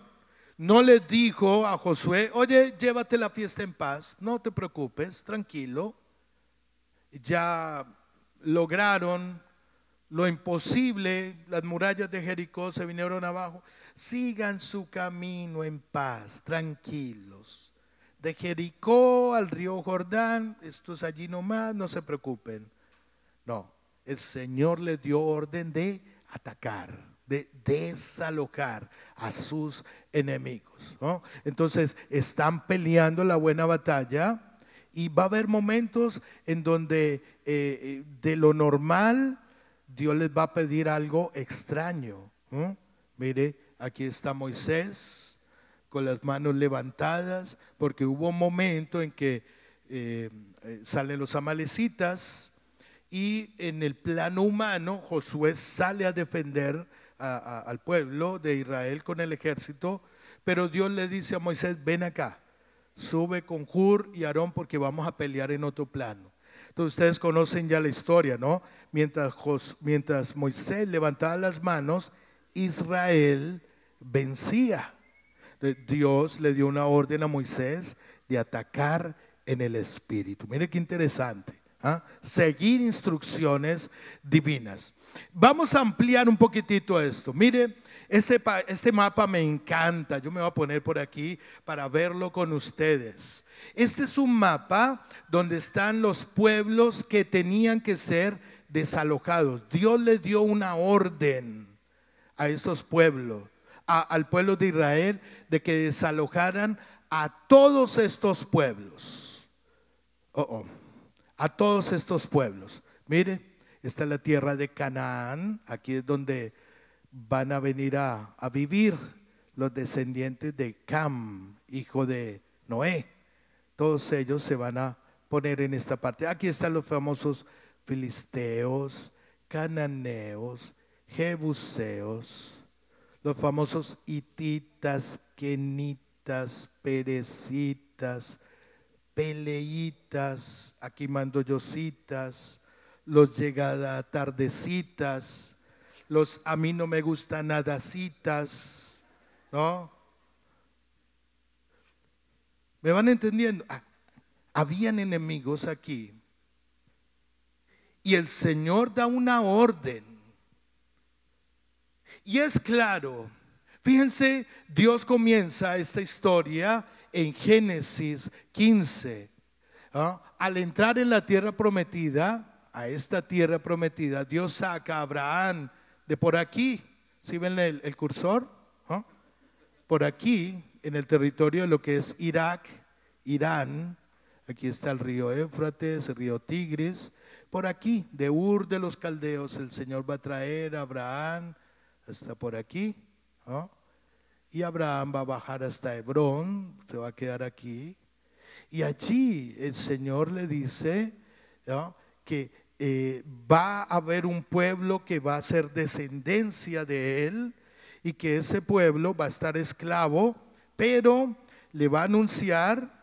no le dijo a Josué, oye, llévate la fiesta en paz, no te preocupes, tranquilo. Ya lograron lo imposible, las murallas de Jericó se vinieron abajo sigan su camino en paz, tranquilos. De Jericó al río Jordán, esto es allí nomás, no se preocupen. No, el Señor le dio orden de atacar, de desalojar a sus enemigos. Entonces están peleando la buena batalla y va a haber momentos en donde eh, eh, de lo normal Dios les va a pedir algo extraño. Mire, Aquí está Moisés con las manos levantadas, porque hubo un momento en que eh, salen los amalecitas y en el plano humano Josué sale a defender al pueblo de Israel con el ejército, Pero Dios le dice a Moisés, ven acá, sube con Hur y Aarón porque vamos a pelear en otro plano. Entonces ustedes conocen ya la historia, ¿no? Mientras, mientras Moisés levantaba las manos, Israel vencía. Dios le dio una orden a Moisés de atacar en el espíritu. Mire qué interesante. ¿Ah? Seguir instrucciones divinas. Vamos a ampliar un poquitito esto. Mire, este, este mapa me encanta. Yo me voy a poner por aquí para verlo con ustedes. Este es un mapa donde están los pueblos que tenían que ser desalojados. Dios le dio una orden a estos pueblos, al pueblo de Israel, de que desalojaran a todos estos pueblos. Oh, oh, a todos estos pueblos. Mire, esta es la tierra de Canaán, aquí es donde van a venir a, a vivir los descendientes de Cam, hijo de Noé. Todos ellos se van a poner en esta parte. Aquí están los famosos filisteos, cananeos, jebuseos, los famosos hititas, kenitas, perecitas, peleitas, aquí mando yositas, los llegada tardecitas, los a mí no me gustan nadacitas, ¿no? ¿Me van entendiendo? Ah, habían enemigos aquí. Y el Señor da una orden. Y es claro, fíjense, Dios comienza esta historia en Génesis 15. ¿ah? Al entrar en la tierra prometida, a esta tierra prometida, Dios saca a Abraham de por aquí. ¿Sí ven el, cursor? ¿Ah? Por aquí, en el territorio de lo que es Irak, Irán, aquí está el río Éufrates, el río Tigris, por aquí, de Ur de los Caldeos, el Señor va a traer a Abraham hasta por aquí, y Abraham va a bajar hasta Hebrón, se va a quedar aquí, y allí el Señor le dice que eh, va a haber un pueblo que va a ser descendencia de él y que ese pueblo va a estar esclavo, pero le va a anunciar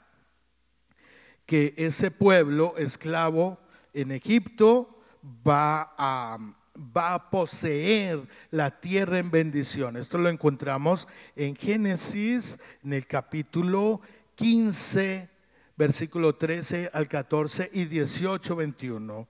que ese pueblo esclavo en Egipto va a, va a poseer la tierra en bendición. Esto lo encontramos en Génesis, en el capítulo 15, versículo 13 al 14 y 18, 21.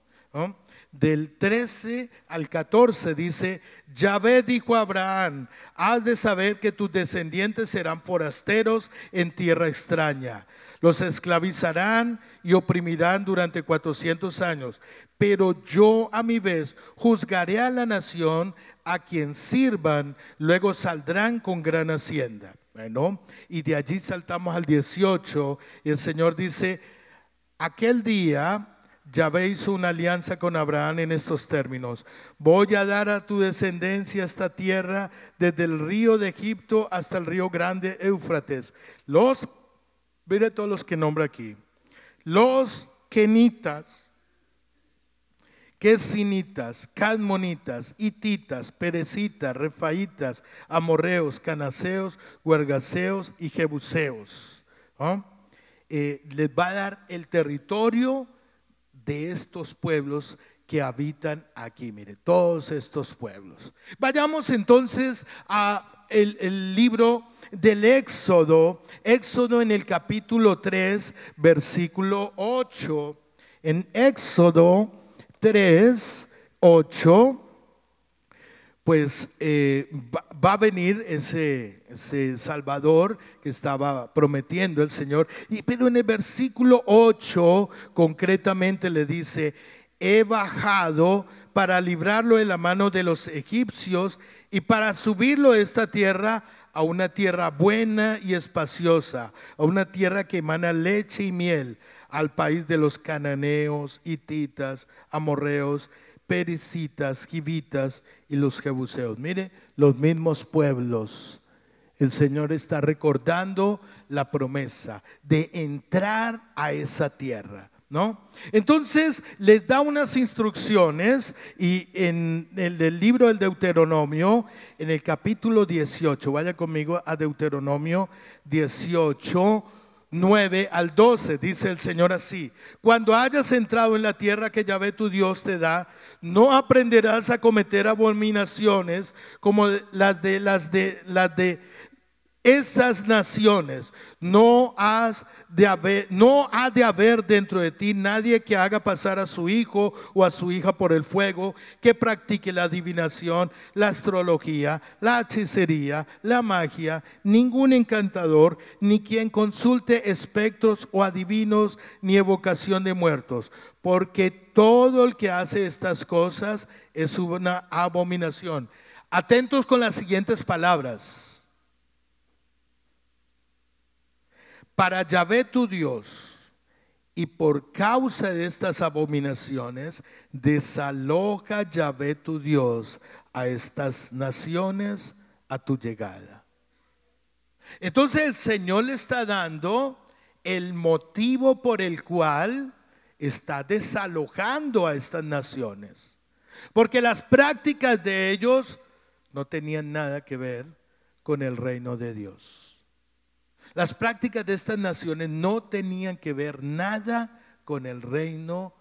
Del 13 al 14 dice, Yahvé dijo a Abraham, has de saber que tus descendientes serán forasteros en tierra extraña. Los esclavizarán y oprimirán durante 400 años. Pero yo a mi vez juzgaré a la nación a quien sirvan, luego saldrán con gran hacienda. Bueno, y de allí saltamos al 18 y el Señor dice, aquel día Yahvé hizo una alianza con Abraham en estos términos. Voy a dar a tu descendencia esta tierra desde el río de Egipto hasta el río grande Éufrates. Los, mire todos los que nombra aquí. Los kenitas, quesinitas, cadmonitas, hititas, perecitas, refaitas, amorreos, canaseos, huergaseos y jebuseos. Eh, les va a dar el territorio de estos pueblos que habitan aquí. Mire, todos estos pueblos. Vayamos entonces a el, libro del Éxodo, Éxodo en el capítulo 3, versículo 8. En Éxodo 3, 8, pues eh, va, a venir ese, ese, Salvador que estaba prometiendo el Señor. Y, pero en el versículo 8 concretamente le dice, he bajado para librarlo de la mano de los egipcios y para subirlo de esta tierra a una tierra buena y espaciosa, a una tierra que emana leche y miel, al país de los cananeos, hititas, amorreos, pericitas, givitas y los jebuseos. Mire, los mismos pueblos. El Señor está recordando la promesa de entrar a esa tierra. ¿No? Entonces les da unas instrucciones y en el libro del Deuteronomio, en el capítulo 18, vaya conmigo a Deuteronomio 18, 9 al 12, dice el Señor así, cuando hayas entrado en la tierra que Yahvé tu Dios te da, no aprenderás a cometer abominaciones como las de las de las de esas naciones, no, has de haber, no ha de haber dentro de ti nadie que haga pasar a su hijo o a su hija por el fuego, que practique la adivinación, la astrología, la hechicería, la magia, ningún encantador, ni quien consulte espectros o adivinos, ni evocación de muertos, porque todo el que hace estas cosas es una abominación. Atentos con las siguientes palabras. Para Yahvé tu Dios, y por causa de estas abominaciones, desaloja Yahvé tu Dios a estas naciones a tu llegada. Entonces el Señor le está dando el motivo por el cual está desalojando a estas naciones. Porque las prácticas de ellos no tenían nada que ver con el reino de Dios. Las prácticas de estas naciones no tenían que ver nada con el reino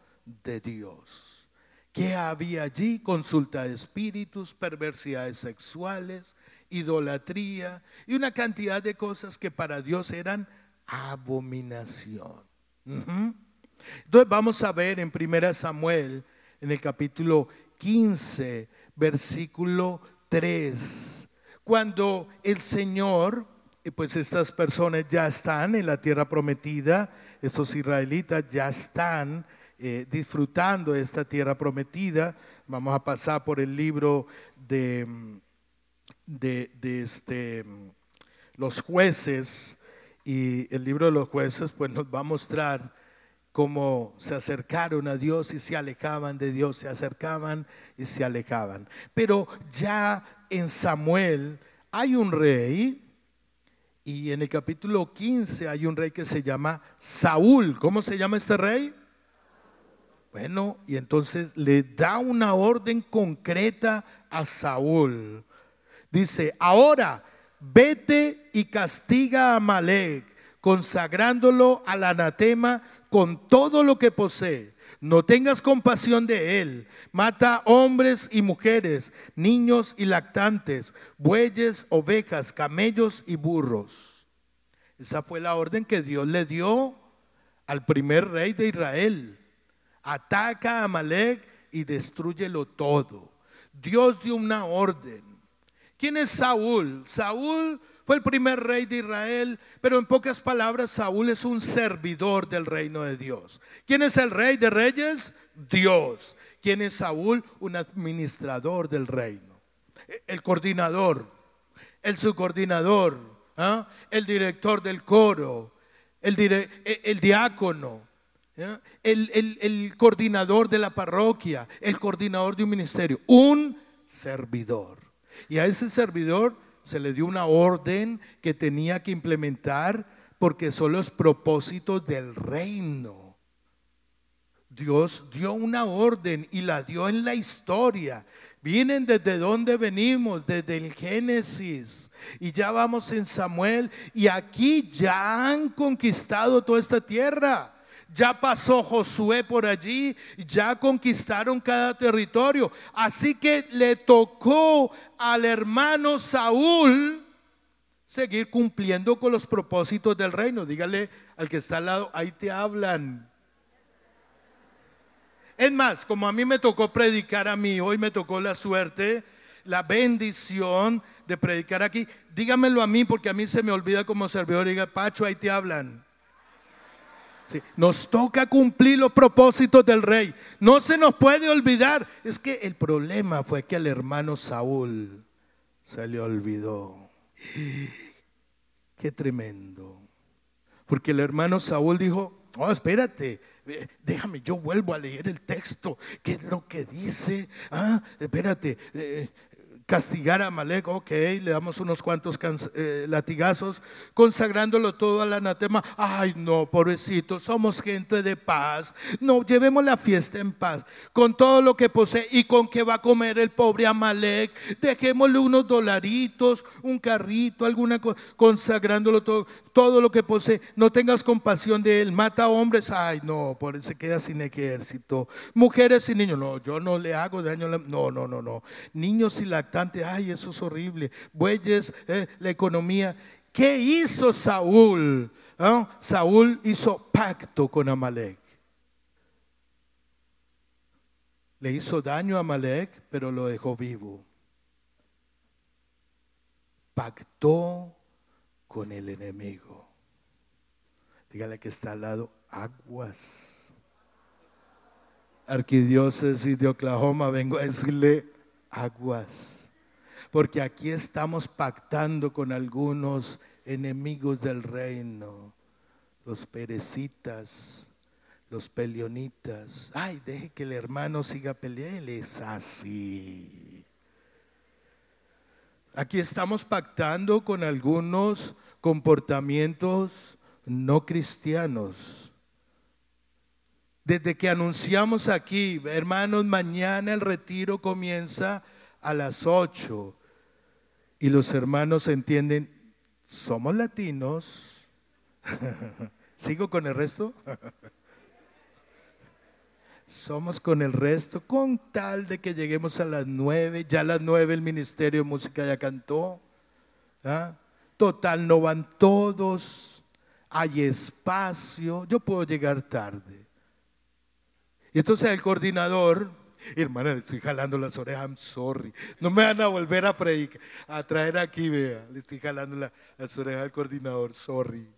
de Dios. ¿Qué había allí? Consulta de espíritus, perversidades sexuales, idolatría y una cantidad de cosas que para Dios eran abominación. Entonces vamos a ver en 1 Samuel, en el capítulo 15, versículo 3, cuando el Señor pues estas personas ya están en la tierra prometida, estos israelitas ya están eh, disfrutando de esta tierra prometida. Vamos a pasar por el libro de, de, este, los jueces y el libro de los jueces pues nos va a mostrar cómo se acercaron a Dios y se alejaban de Dios, se acercaban y se alejaban. Pero ya en Samuel hay un rey y en el capítulo 15 hay un rey que se llama Saúl. ¿Cómo se llama este rey? Bueno, y entonces le da una orden concreta a Saúl. Dice, ahora vete y castiga a Malek, consagrándolo al anatema con todo lo que posee no tengas compasión de él. Mata hombres y mujeres, niños y lactantes, bueyes, ovejas, camellos y burros. Esa fue la orden que Dios le dio al primer rey de Israel. Ataca a Amalek y destruyelo todo. Dios dio una orden. ¿Quién es Saúl? Saúl fue el primer rey de Israel, pero en pocas palabras Saúl es un servidor del reino de Dios. ¿Quién es el rey de reyes? Dios. ¿Quién es Saúl? Un administrador del reino. El coordinador, el subcoordinador, ¿ah? el director del coro, el, diácono, el, el coordinador de la parroquia, el coordinador de un ministerio, un servidor. Y a ese servidor se le dio una orden que tenía que implementar porque son los propósitos del reino. Dios dio una orden y la dio en la historia. Vienen desde donde venimos, desde el Génesis. Y ya vamos en Samuel y aquí ya han conquistado toda esta tierra. Ya pasó Josué por allí, ya conquistaron cada territorio. Así que le tocó al hermano Saúl seguir cumpliendo con los propósitos del reino. Dígale al que está al lado, ahí te hablan. Es más, como a mí me tocó predicar a mí, hoy me tocó la suerte, la bendición de predicar aquí. Dígamelo a mí porque a mí se me olvida como servidor. Diga, Pacho, ahí te hablan. Nos toca cumplir los propósitos del rey. No se nos puede olvidar. Es que el problema fue que al hermano Saúl se le olvidó. Qué tremendo. Porque el hermano Saúl dijo, oh, espérate, eh, déjame, yo vuelvo a leer el texto. ¿Qué es lo que dice? Ah, espérate, eh, castigar a Malek, ok, le damos unos cuantos eh, latigazos, consagrándolo todo al anatema. Ay, no, pobrecito, somos gente de paz. No, llevemos la fiesta en paz, con todo lo que posee y con que va a comer el pobre Amalek. Dejémosle unos dolaritos, un carrito, alguna cosa, consagrándolo todo, todo lo que posee. No tengas compasión de él. Mata hombres, ay, no, por se queda sin ejército. Mujeres y niños, no, yo no le hago daño. No, no, no, no. Niños y lactantes ay, eso es horrible. Bueyes, eh, la economía. ¿Qué hizo Saúl? ¿Ah? Saúl hizo pacto con Amalek. Le hizo daño a Amalek, pero lo dejó vivo. Pactó con el enemigo. Dígale que está al lado, aguas. Arquidiócesis de Oklahoma, vengo a decirle aguas porque aquí estamos pactando con algunos enemigos del reino, los perecitas, los peleonitas. Ay, deje que el hermano siga peleando, es así. Aquí estamos pactando con algunos comportamientos no cristianos. Desde que anunciamos aquí, hermanos, mañana el retiro comienza a las 8 y los hermanos entienden, somos latinos. ¿Sigo con el resto? Somos con el resto, con tal de que lleguemos a las nueve. Ya a las nueve el Ministerio de Música ya cantó. ¿ah? Total, no van todos. Hay espacio. Yo puedo llegar tarde. Y entonces el coordinador Hermana, le estoy jalando las orejas, I'm sorry. No me van a volver a predicar, a traer aquí, vea. Le estoy jalando las orejas al coordinador, sorry.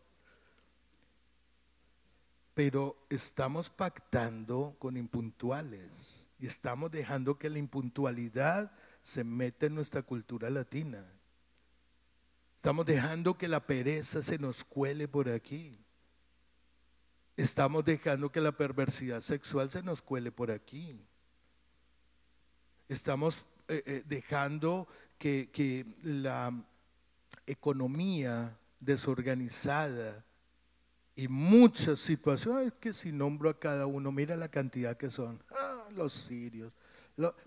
Pero estamos pactando con impuntuales y estamos dejando que la impuntualidad se meta en nuestra cultura latina. Estamos dejando que la pereza se nos cuele por aquí. Estamos dejando que la perversidad sexual se nos cuele por aquí. Estamos eh, eh, dejando que, la economía desorganizada y muchas situaciones que si nombro a cada uno, mira la cantidad que son, ah, los sirios,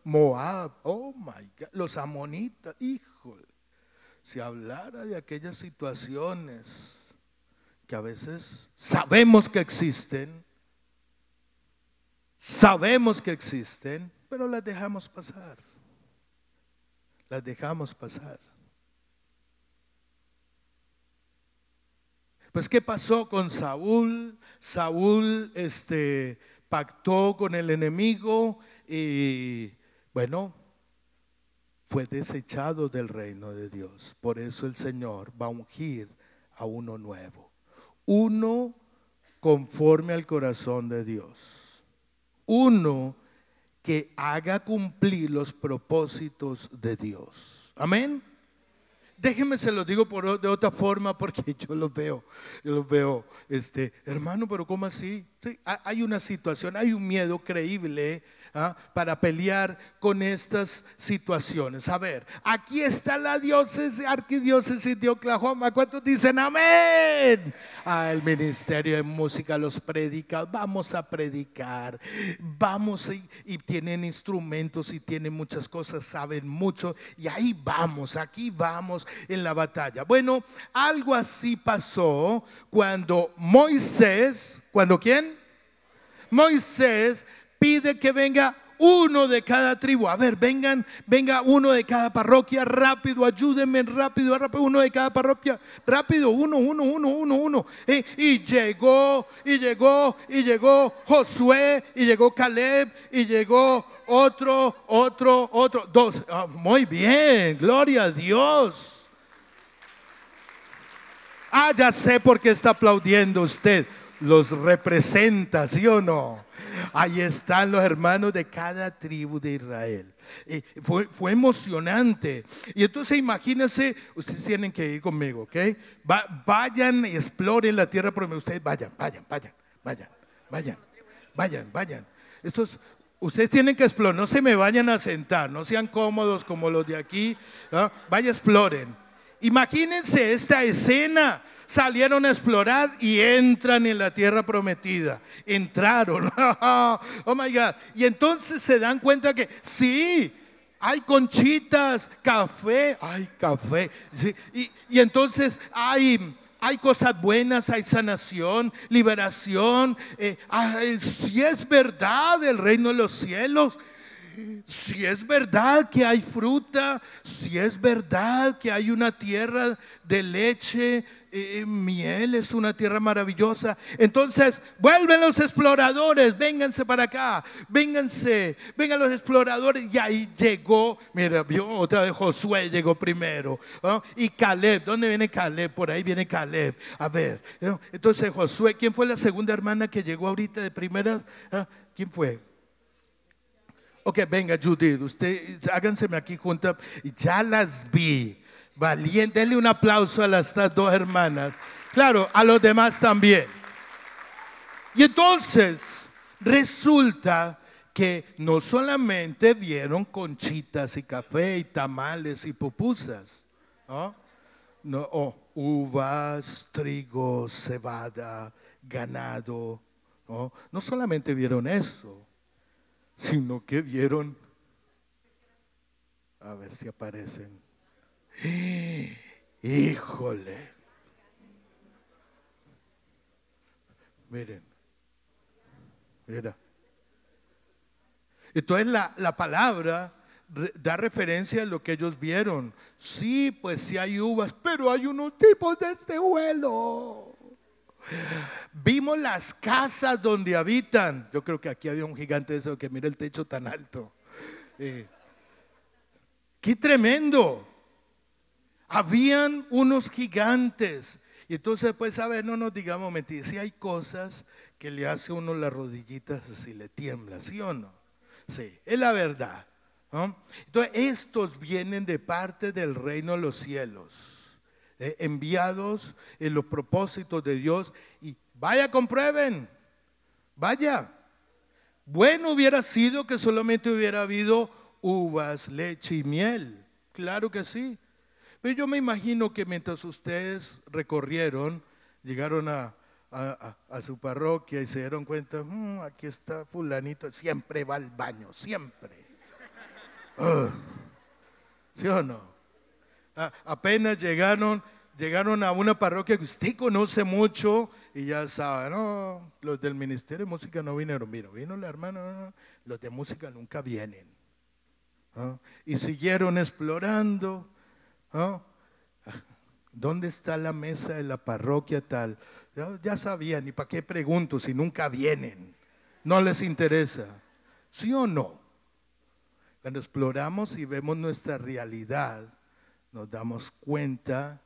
Moab, oh my God, los amonitas, híjole, si hablara de aquellas situaciones que a veces sabemos que existen, sabemos que existen, pero las dejamos pasar. Las dejamos pasar. Pues ¿qué pasó con Saúl? Saúl este, pactó con el enemigo y bueno, fue desechado del reino de Dios. Por eso el Señor va a ungir a uno nuevo. Uno conforme al corazón de Dios. Uno que haga cumplir los propósitos de Dios. Amén. Déjenme se lo digo por, de otra forma porque yo lo veo, yo lo veo, este, hermano, pero ¿cómo así? hay una situación, hay un miedo creíble ¿ah? para pelear con estas situaciones. A ver, aquí está la diócesis, arquidiócesis de Oklahoma. ¿Cuántos dicen amén? Ah, el ministerio de música los predica. Vamos a predicar. Vamos y, y tienen instrumentos y tienen muchas cosas, saben mucho. Y ahí vamos, aquí vamos en la batalla. Bueno, algo así pasó cuando Moisés, cuando quién? Moisés pide que venga uno de cada tribu. A ver, vengan, venga uno de cada parroquia, rápido, ayúdenme, rápido, rápido, uno de cada parroquia, rápido, uno, uno, uno, uno, uno. Eh, y llegó, y llegó, y llegó Josué, y llegó Caleb, y llegó otro, otro, otro, dos. Ah, muy bien, gloria a Dios. Ah, ya sé por qué está aplaudiendo usted. Los representa, ¿sí o no? Ahí están los hermanos de cada tribu de Israel. fue, emocionante. Y entonces imagínense, ustedes tienen que ir conmigo, ¿ok? vayan y exploren la tierra prometida. Ustedes vayan, vayan, vayan, vayan, vayan, vayan, vayan. Ustedes tienen que explorar, no se me vayan a sentar, no sean cómodos como los de aquí, vaya exploren. Imagínense esta escena, salieron a explorar y entran en la tierra prometida. Entraron. oh my God. Y entonces se dan cuenta que sí, hay conchitas, café, hay café. Y, entonces hay, hay cosas buenas, hay sanación, liberación. Eh, si es verdad el reino de los cielos, si es verdad que hay fruta, si es verdad que hay una tierra de leche, eh, miel, es una tierra maravillosa. Entonces, vuelven los exploradores, vénganse para acá, vénganse, vengan los exploradores. Y ahí llegó, mira, vio otra vez Josué llegó primero. Y Caleb, ¿dónde viene Caleb? Por ahí viene Caleb. A ver, entonces Josué, ¿quién fue la segunda hermana que llegó ahorita de primeras? ¿Ah? ¿Quién fue? Ok, venga Judith, usted háganseme aquí juntas. Ya las vi. Valiente, denle un aplauso a las dos hermanas. Claro, a los demás también. Y entonces resulta que no solamente vieron conchitas y café y tamales y pupusas, ¿no? no oh, uvas, trigo, cebada, ganado. ¿no? no solamente vieron eso, sino que vieron, a ver si aparecen, híjole, miren, mira. Entonces la, la palabra da referencia a lo que ellos vieron. Sí, pues sí hay uvas, pero hay unos tipos de este vuelo. Vimos las casas donde habitan. Yo creo que aquí había un gigante de eso que mira el techo tan alto. Eh, ¡Qué tremendo! Habían unos gigantes. Y entonces, pues, a ver, no nos digamos mentiras. Si hay cosas que le hace uno las rodillitas si le tiembla, ¿sí o no? Sí, es la verdad. Entonces, estos vienen de parte del reino de los cielos. Eh, enviados en los propósitos de Dios y vaya, comprueben, vaya. Bueno hubiera sido que solamente hubiera habido uvas, leche y miel. Claro que sí. Pero yo me imagino que mientras ustedes recorrieron, llegaron a, su parroquia y se dieron cuenta, mm, aquí está fulanito, siempre va al baño, siempre. ¿Sí o no? Apenas llegaron, llegaron a una parroquia que usted conoce mucho y ya sabe, no, los del Ministerio de Música no vinieron, mira, vino la hermana, los de música nunca vienen. Y siguieron explorando. ¿Dónde está la mesa de la parroquia tal? Ya, ya sabían, ¿y para qué pregunto si nunca vienen? No les interesa. ¿Sí o no? Cuando exploramos y vemos nuestra realidad, nos damos cuenta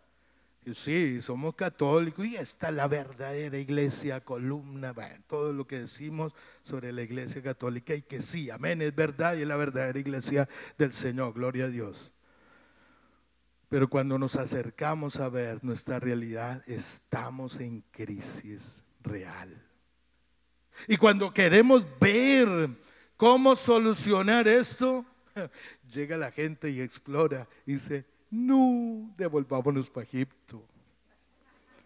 que sí, somos católicos y esta es la verdadera iglesia, columna, todo lo que decimos sobre la iglesia católica y que sí, amén, es verdad y es la verdadera iglesia del Señor, gloria a Dios. Pero cuando nos acercamos a ver nuestra realidad, estamos en crisis real. Y cuando queremos ver cómo solucionar esto, llega la gente y explora y dice, no, devolvámonos para Egipto.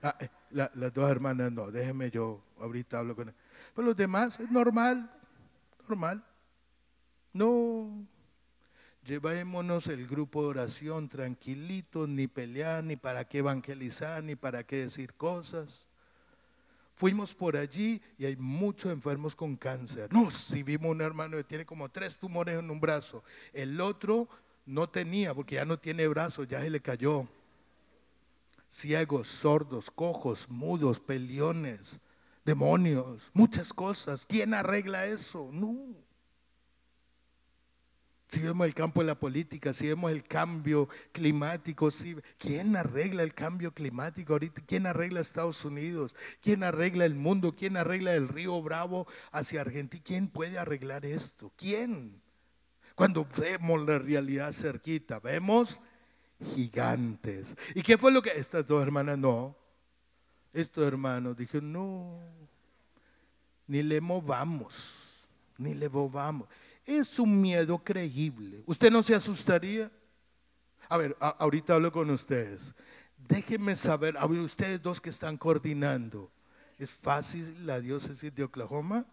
Ah, eh, las dos hermanas, no, déjeme yo, ahorita hablo con él. Pero los demás, es normal, normal. No, llevémonos el grupo de oración tranquilitos, ni pelear, ni para qué evangelizar, ni para qué decir cosas. Fuimos por allí y hay muchos enfermos con cáncer. No, si vimos un hermano que tiene como tres tumores en un brazo. El otro no tenía, porque ya no tiene brazos, ya se le cayó. Ciegos, sordos, cojos, mudos, peliones, demonios, muchas cosas. ¿Quién arregla eso? No. Si vemos el campo de la política, si vemos el cambio climático, ¿quién arregla el cambio climático ahorita? ¿Quién arregla Estados Unidos? ¿Quién arregla el mundo? ¿Quién arregla el río Bravo hacia Argentina? ¿Quién puede arreglar esto? ¿Quién? Cuando vemos la realidad cerquita, vemos gigantes. ¿Y qué fue lo que estas dos hermanas no? Estos hermanos dijeron, no, ni le movamos. ni le bobamos. Es un miedo creíble. ¿Usted no se asustaría? A ver, ahorita hablo con ustedes. Déjenme saber, a ustedes dos que están coordinando, ¿es fácil la diócesis de Oklahoma?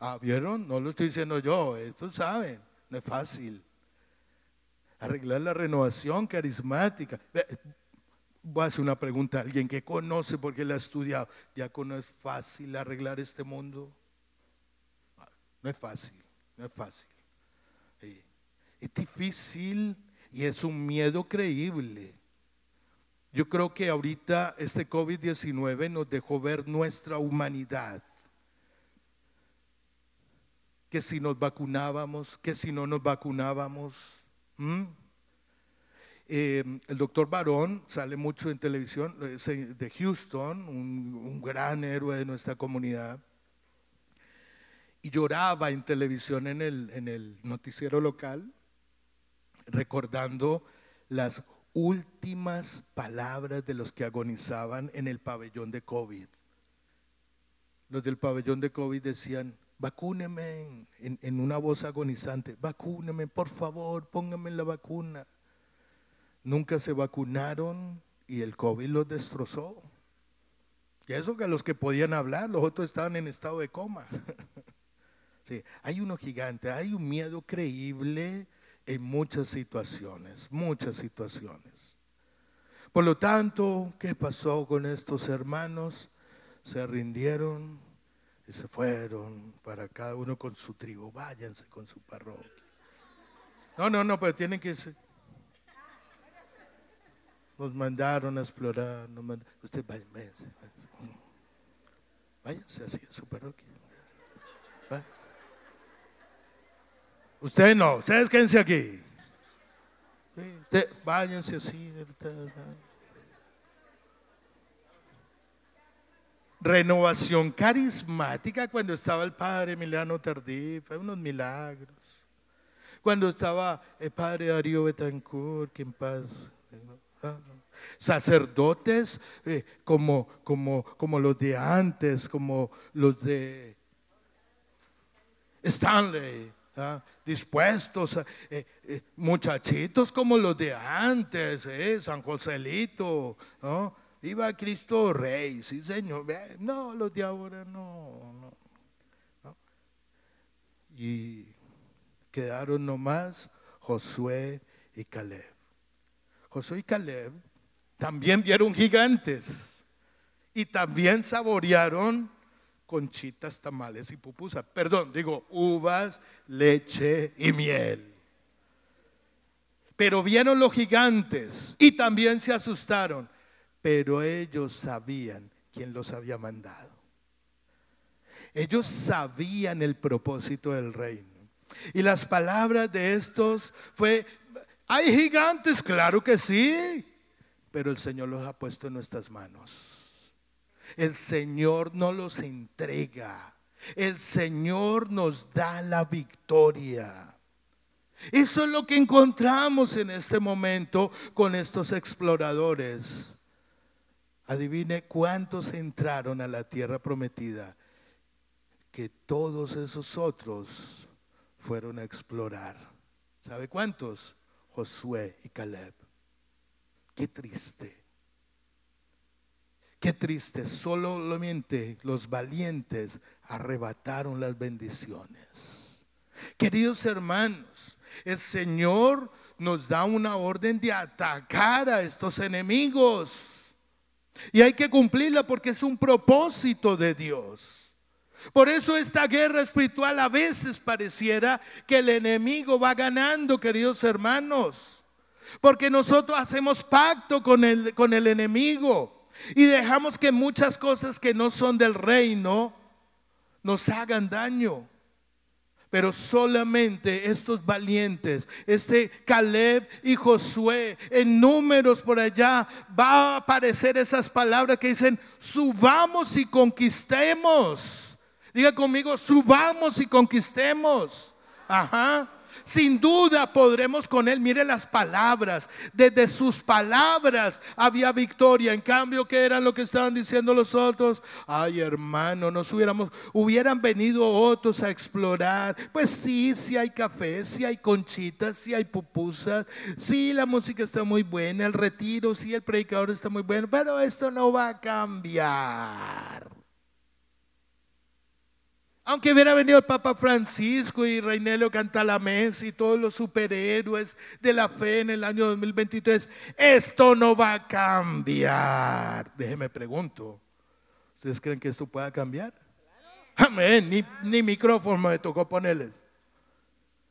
Ah, ¿vieron? No lo estoy diciendo yo, esto saben, no es fácil. Arreglar la renovación carismática. Voy a hacer una pregunta a alguien que conoce porque la ha estudiado. ¿Ya no es fácil arreglar este mundo? No es fácil, no es fácil. Es difícil y es un miedo creíble. Yo creo que ahorita este COVID-19 nos dejó ver nuestra humanidad. Que si nos vacunábamos, que si no nos vacunábamos. Eh, el doctor Barón sale mucho en televisión de Houston, un, gran héroe de nuestra comunidad. Y lloraba en televisión en el, en el noticiero local, recordando las últimas palabras de los que agonizaban en el pabellón de COVID. Los del pabellón de COVID decían, vacúneme en, una voz agonizante, vacúneme, por favor, póngame la vacuna. Nunca se vacunaron y el COVID los destrozó. Y eso que los que podían hablar, los otros estaban en estado de coma. sí, hay uno gigante, hay un miedo creíble en muchas situaciones, muchas situaciones. Por lo tanto, ¿qué pasó con estos hermanos? Se rindieron y se fueron para cada uno con su tribu. Váyanse con su parroquia. No, no, no, pero tienen que... Nos mandaron a explorar. Usted váyanse, váyanse. Váyanse así a su parroquia. Usted no, ustedes quédense aquí. váyanse así. Renovación carismática cuando estaba el padre Emiliano Tardí, fue unos milagros. Cuando estaba el padre Darío Betancourt, que en paz. Sacerdotes eh, como, como, como los de antes, como los de Stanley, ¿ah? dispuestos, eh, eh, muchachitos como los de antes, San Joselito, ¿no? Viva Cristo Rey, sí Señor. No, los de ahora no, no, Y quedaron nomás Josué y Caleb. Josué y Caleb también vieron gigantes y también saborearon conchitas, tamales y pupusas. Perdón, digo uvas, leche y miel. Pero vieron los gigantes y también se asustaron, pero ellos sabían quién los había mandado. Ellos sabían el propósito del reino. Y las palabras de estos fue, hay gigantes, claro que sí, pero el Señor los ha puesto en nuestras manos. El Señor no los entrega. El Señor nos da la victoria. Eso es lo que encontramos en este momento con estos exploradores. Adivine cuántos entraron a la tierra prometida. Que todos esos otros fueron a explorar. ¿Sabe cuántos? Josué y Caleb. Qué triste. Qué triste, solamente los valientes arrebataron las bendiciones. Queridos hermanos, el Señor nos da una orden de atacar a estos enemigos. Y hay que cumplirla porque es un propósito de Dios. Por eso esta guerra espiritual a veces pareciera que el enemigo va ganando, queridos hermanos. Porque nosotros hacemos pacto con el, con el enemigo. Y dejamos que muchas cosas que no son del reino nos hagan daño. Pero solamente estos valientes, este Caleb y Josué, en números por allá, va a aparecer esas palabras que dicen, subamos y conquistemos. Diga conmigo, subamos y conquistemos. Ajá. Sin duda podremos con Él. Mire las palabras, desde sus palabras había victoria. En cambio, ¿qué eran lo que estaban diciendo los otros? Ay, hermano, nos hubiéramos, hubieran venido otros a explorar. Pues sí, sí hay café, sí hay conchitas, sí hay pupusas, sí la música está muy buena, el retiro, sí el predicador está muy bueno, pero esto no va a cambiar. Aunque hubiera venido el Papa Francisco y Reinelio Cantalamés y todos los superhéroes de la fe en el año 2023, esto no va a cambiar. Déjeme pregunto, ¿ustedes creen que esto pueda cambiar? Amén, ni, ni micrófono me tocó ponerles.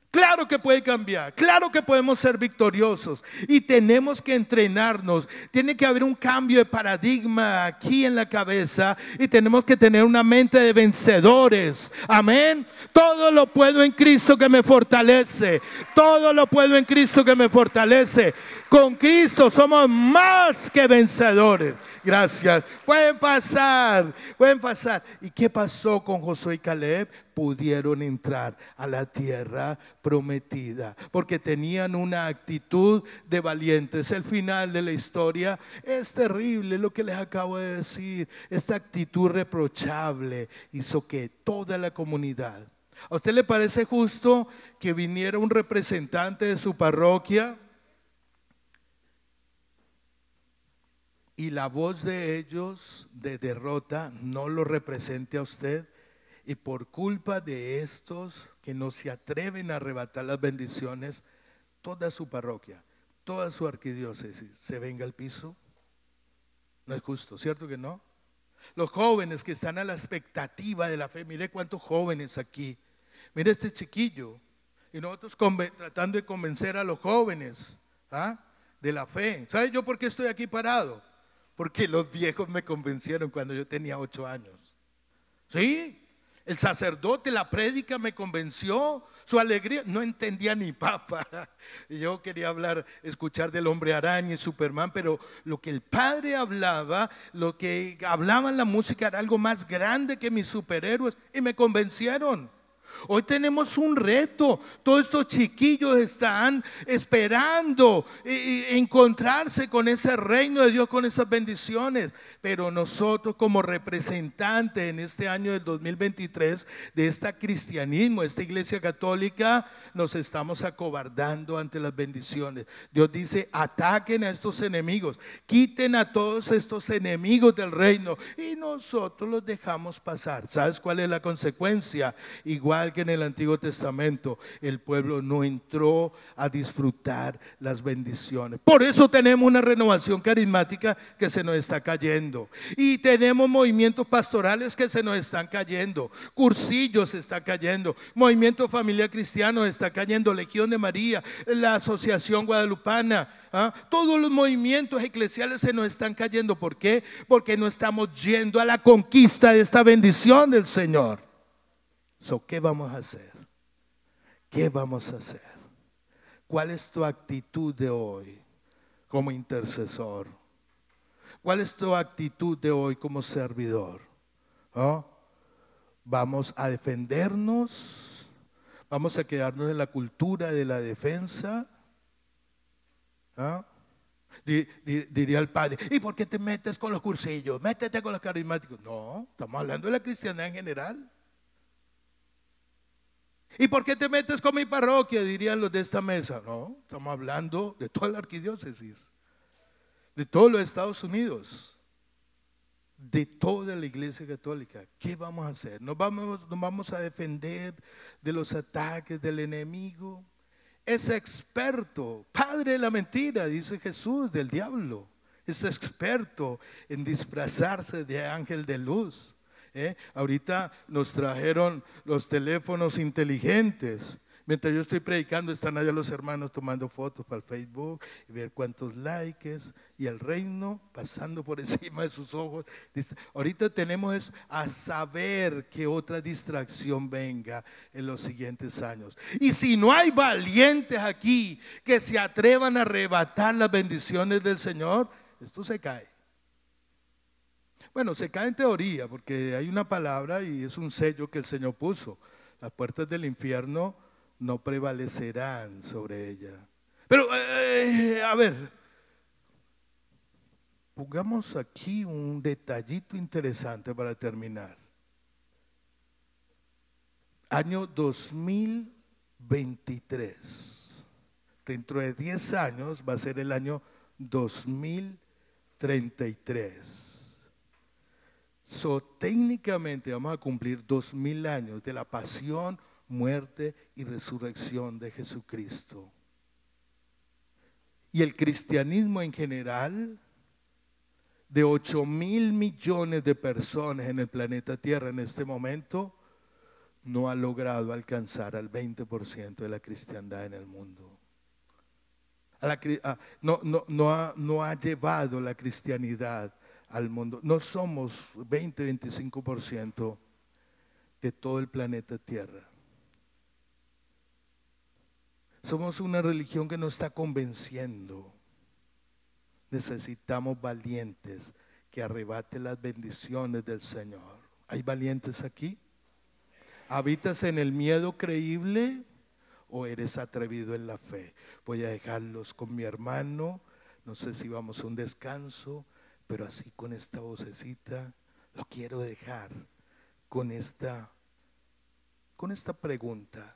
Claro que puede cambiar, claro que podemos ser victoriosos y tenemos que entrenarnos. Tiene que haber un cambio de paradigma aquí en la cabeza y tenemos que tener una mente de vencedores. Amén. Todo lo puedo en Cristo que me fortalece. Todo lo puedo en Cristo que me fortalece. Con Cristo somos más que vencedores. Gracias. Pueden pasar, pueden pasar. ¿Y qué pasó con Josué y Caleb? Pudieron entrar a la tierra prometida porque tenían una actitud de valientes. El final de la historia es terrible, lo que les acabo de decir. Esta actitud reprochable hizo que toda la comunidad. ¿A usted le parece justo que viniera un representante de su parroquia? y la voz de ellos de derrota no lo represente a usted y por culpa de estos que no se atreven a arrebatar las bendiciones, toda su parroquia, toda su arquidiócesis se venga al piso. No es justo, ¿cierto que no? Los jóvenes que están a la expectativa de la fe, mire cuántos jóvenes aquí. Mire este chiquillo. Y nosotros tratando de convencer a los jóvenes ¿ah? de la fe. ¿Sabe yo por qué estoy aquí parado? porque los viejos me convencieron cuando yo tenía ocho años. ¿Sí? El sacerdote, la prédica me convenció, su alegría, no entendía ni papa. Yo quería hablar, escuchar del hombre araña y Superman, pero lo que el padre hablaba, lo que hablaba en la música era algo más grande que mis superhéroes y me convencieron. Hoy tenemos un reto. Todos estos chiquillos están esperando encontrarse con ese reino de Dios, con esas bendiciones. Pero nosotros como representantes en este año del 2023 de este cristianismo, esta iglesia católica, nos estamos acobardando ante las bendiciones. Dios dice, ataquen a estos enemigos, quiten a todos estos enemigos del reino y nosotros los dejamos pasar. ¿Sabes cuál es la consecuencia? Igual que en el Antiguo Testamento, el pueblo no entró a disfrutar las bendiciones. Por eso tenemos una renovación carismática que se nos está cayendo. Y tenemos movimientos pastorales que se nos están cayendo. Cursillos se está cayendo. Movimiento Familia Cristiano está cayendo. Legión de María, la Asociación Guadalupana. ¿ah? Todos los movimientos eclesiales se nos están cayendo. ¿Por qué? Porque no estamos yendo a la conquista de esta bendición del Señor. ¿Qué vamos a hacer? ¿Qué vamos a hacer? ¿Cuál es tu actitud de hoy como intercesor? ¿Cuál es tu actitud de hoy como servidor? ¿Oh? ¿Vamos a defendernos? ¿Vamos a quedarnos en la cultura de la defensa? ¿Ah? Diría el padre, ¿y por qué te metes con los cursillos? Métete con los carismáticos. No, estamos hablando de la cristiandad en general. ¿Y por qué te metes con mi parroquia? Dirían los de esta mesa. No, estamos hablando de toda la arquidiócesis, de todos los Estados Unidos, de toda la iglesia católica. ¿Qué vamos a hacer? ¿Nos vamos, nos vamos a defender de los ataques del enemigo? Es experto, padre de la mentira, dice Jesús, del diablo. Es experto en disfrazarse de ángel de luz. ¿Eh? Ahorita nos trajeron los teléfonos inteligentes. Mientras yo estoy predicando, están allá los hermanos tomando fotos para el Facebook y ver cuántos likes y el reino pasando por encima de sus ojos. Ahorita tenemos a saber que otra distracción venga en los siguientes años. Y si no hay valientes aquí que se atrevan a arrebatar las bendiciones del Señor, esto se cae. Bueno, se cae en teoría porque hay una palabra y es un sello que el Señor puso. Las puertas del infierno no prevalecerán sobre ella. Pero, eh, a ver, pongamos aquí un detallito interesante para terminar. Año 2023. Dentro de 10 años va a ser el año 2033. So, técnicamente vamos a cumplir dos mil años de la pasión, muerte y resurrección de Jesucristo. Y el cristianismo en general, de 8 mil millones de personas en el planeta Tierra en este momento, no ha logrado alcanzar al 20% de la cristiandad en el mundo. no, ha, no ha llevado la cristianidad al mundo. No somos 20, 25% de todo el planeta Tierra. Somos una religión que no está convenciendo. Necesitamos valientes que arrebate las bendiciones del Señor. ¿Hay valientes aquí? ¿Habitas en el miedo creíble o eres atrevido en la fe? Voy a dejarlos con mi hermano. No sé si vamos a un descanso pero así con esta vocecita lo quiero dejar con esta con esta pregunta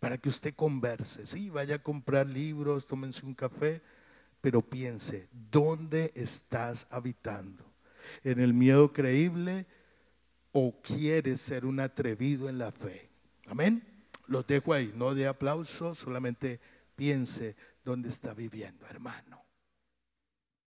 para que usted converse, sí, vaya a comprar libros, tómense un café, pero piense, ¿dónde estás habitando? ¿En el miedo creíble o quieres ser un atrevido en la fe? Amén. Los dejo ahí, no de aplauso, solamente piense dónde está viviendo, hermano.